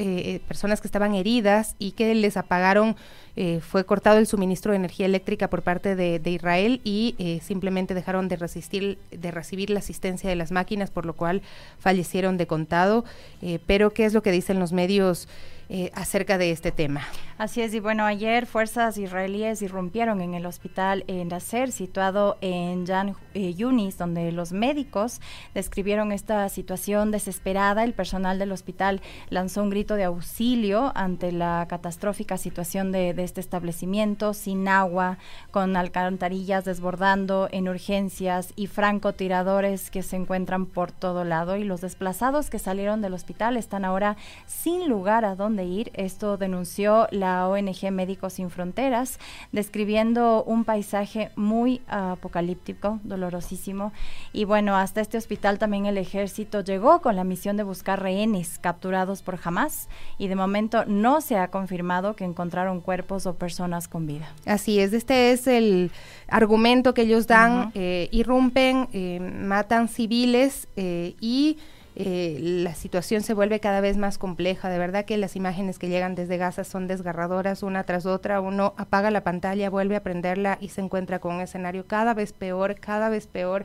personas que estaban heridas y que les apagaron eh, fue cortado el suministro de energía eléctrica por parte de, Israel y eh, simplemente dejaron de resistir, de recibir la asistencia de las máquinas, por lo cual fallecieron de contado. Eh, pero, ¿qué es lo que dicen los medios? Eh, acerca de este tema. Así es, y bueno, ayer fuerzas israelíes irrumpieron en el hospital en Nasser, situado en Jan eh, Yunis, donde los médicos describieron esta situación desesperada. El personal del hospital lanzó un grito de auxilio ante la catastrófica situación de, este establecimiento, sin agua, con alcantarillas desbordando en urgencias y francotiradores que se encuentran por todo lado. Y los desplazados que salieron del hospital están ahora sin lugar a donde de ir. Esto denunció la ONG Médicos Sin Fronteras, describiendo un paisaje muy apocalíptico, dolorosísimo. Y bueno, hasta este hospital también el ejército llegó con la misión de buscar rehenes capturados por Hamas y de momento no se ha confirmado que encontraron cuerpos o personas con vida. Así es, este es el argumento que ellos dan, eh, irrumpen, eh, matan civiles eh, y eh, la situación se vuelve cada vez más compleja. De verdad que las imágenes que llegan desde Gaza son desgarradoras una tras otra. Uno apaga la pantalla, vuelve a prenderla y se encuentra con un escenario cada vez peor, cada vez peor,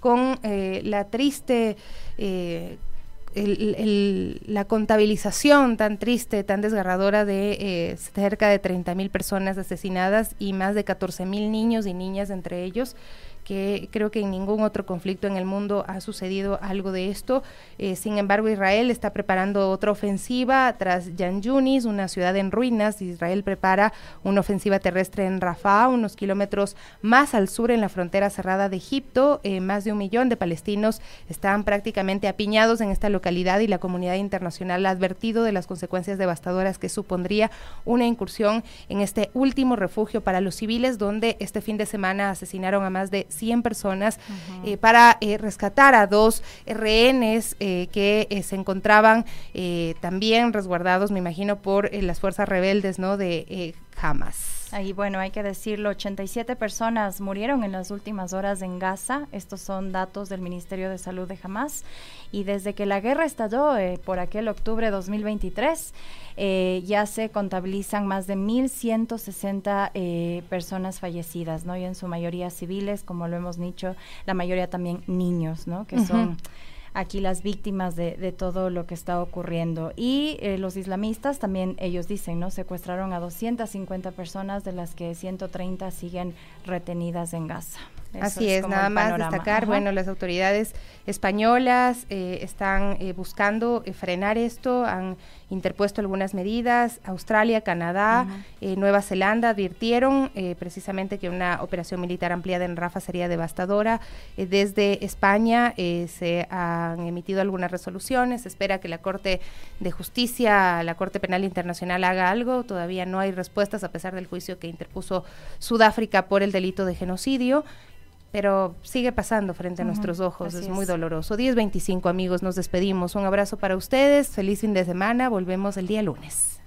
con eh, la triste... Eh, la contabilización tan triste, tan desgarradora de cerca de 30 mil personas asesinadas y más de 14 mil niños y niñas entre ellos que creo que en ningún otro conflicto en el mundo ha sucedido algo de esto. Eh, sin embargo, Israel está preparando otra ofensiva tras Yan Yunis, una ciudad en ruinas. Israel prepara una ofensiva terrestre en Rafah, unos kilómetros más al sur en la frontera cerrada de Egipto. Eh, más de un millón de palestinos están prácticamente apiñados en esta localidad y la comunidad internacional ha advertido de las consecuencias devastadoras que supondría una incursión en este último refugio para los civiles, donde este fin de semana asesinaron a más de 100 personas eh, para eh, rescatar a dos rehenes eh, que se encontraban también resguardados, me imagino, por las fuerzas rebeldes ¿no? de Hamas. Ahí, bueno, hay que decirlo, 87 personas murieron en las últimas horas en Gaza. Estos son datos del Ministerio de Salud de Hamas. Y desde que la guerra estalló por aquel octubre de 2023, eh, ya se contabilizan más de 1.160 eh, personas fallecidas, ¿no? Y en su mayoría civiles, como lo hemos dicho, la mayoría también niños, ¿no? Que son aquí las víctimas de, todo lo que está ocurriendo. Y eh, los islamistas también, ellos dicen, ¿no? Secuestraron a 250 personas, de las que 130 siguen retenidas en Gaza. Así es, nada más destacar, bueno, las autoridades españolas eh, están eh, buscando frenar esto, han interpuesto algunas medidas. Australia, Canadá, eh, Nueva Zelanda advirtieron eh, precisamente que una operación militar ampliada en Rafa sería devastadora. Eh, desde España se han emitido algunas resoluciones. Se espera que la Corte de Justicia, la Corte Penal Internacional haga algo. Todavía no hay respuestas a pesar del juicio que interpuso Sudáfrica por el delito de genocidio pero sigue pasando frente a nuestros ojos, es, muy doloroso. 10.25 amigos, nos despedimos. Un abrazo para ustedes, feliz fin de semana, volvemos el día lunes.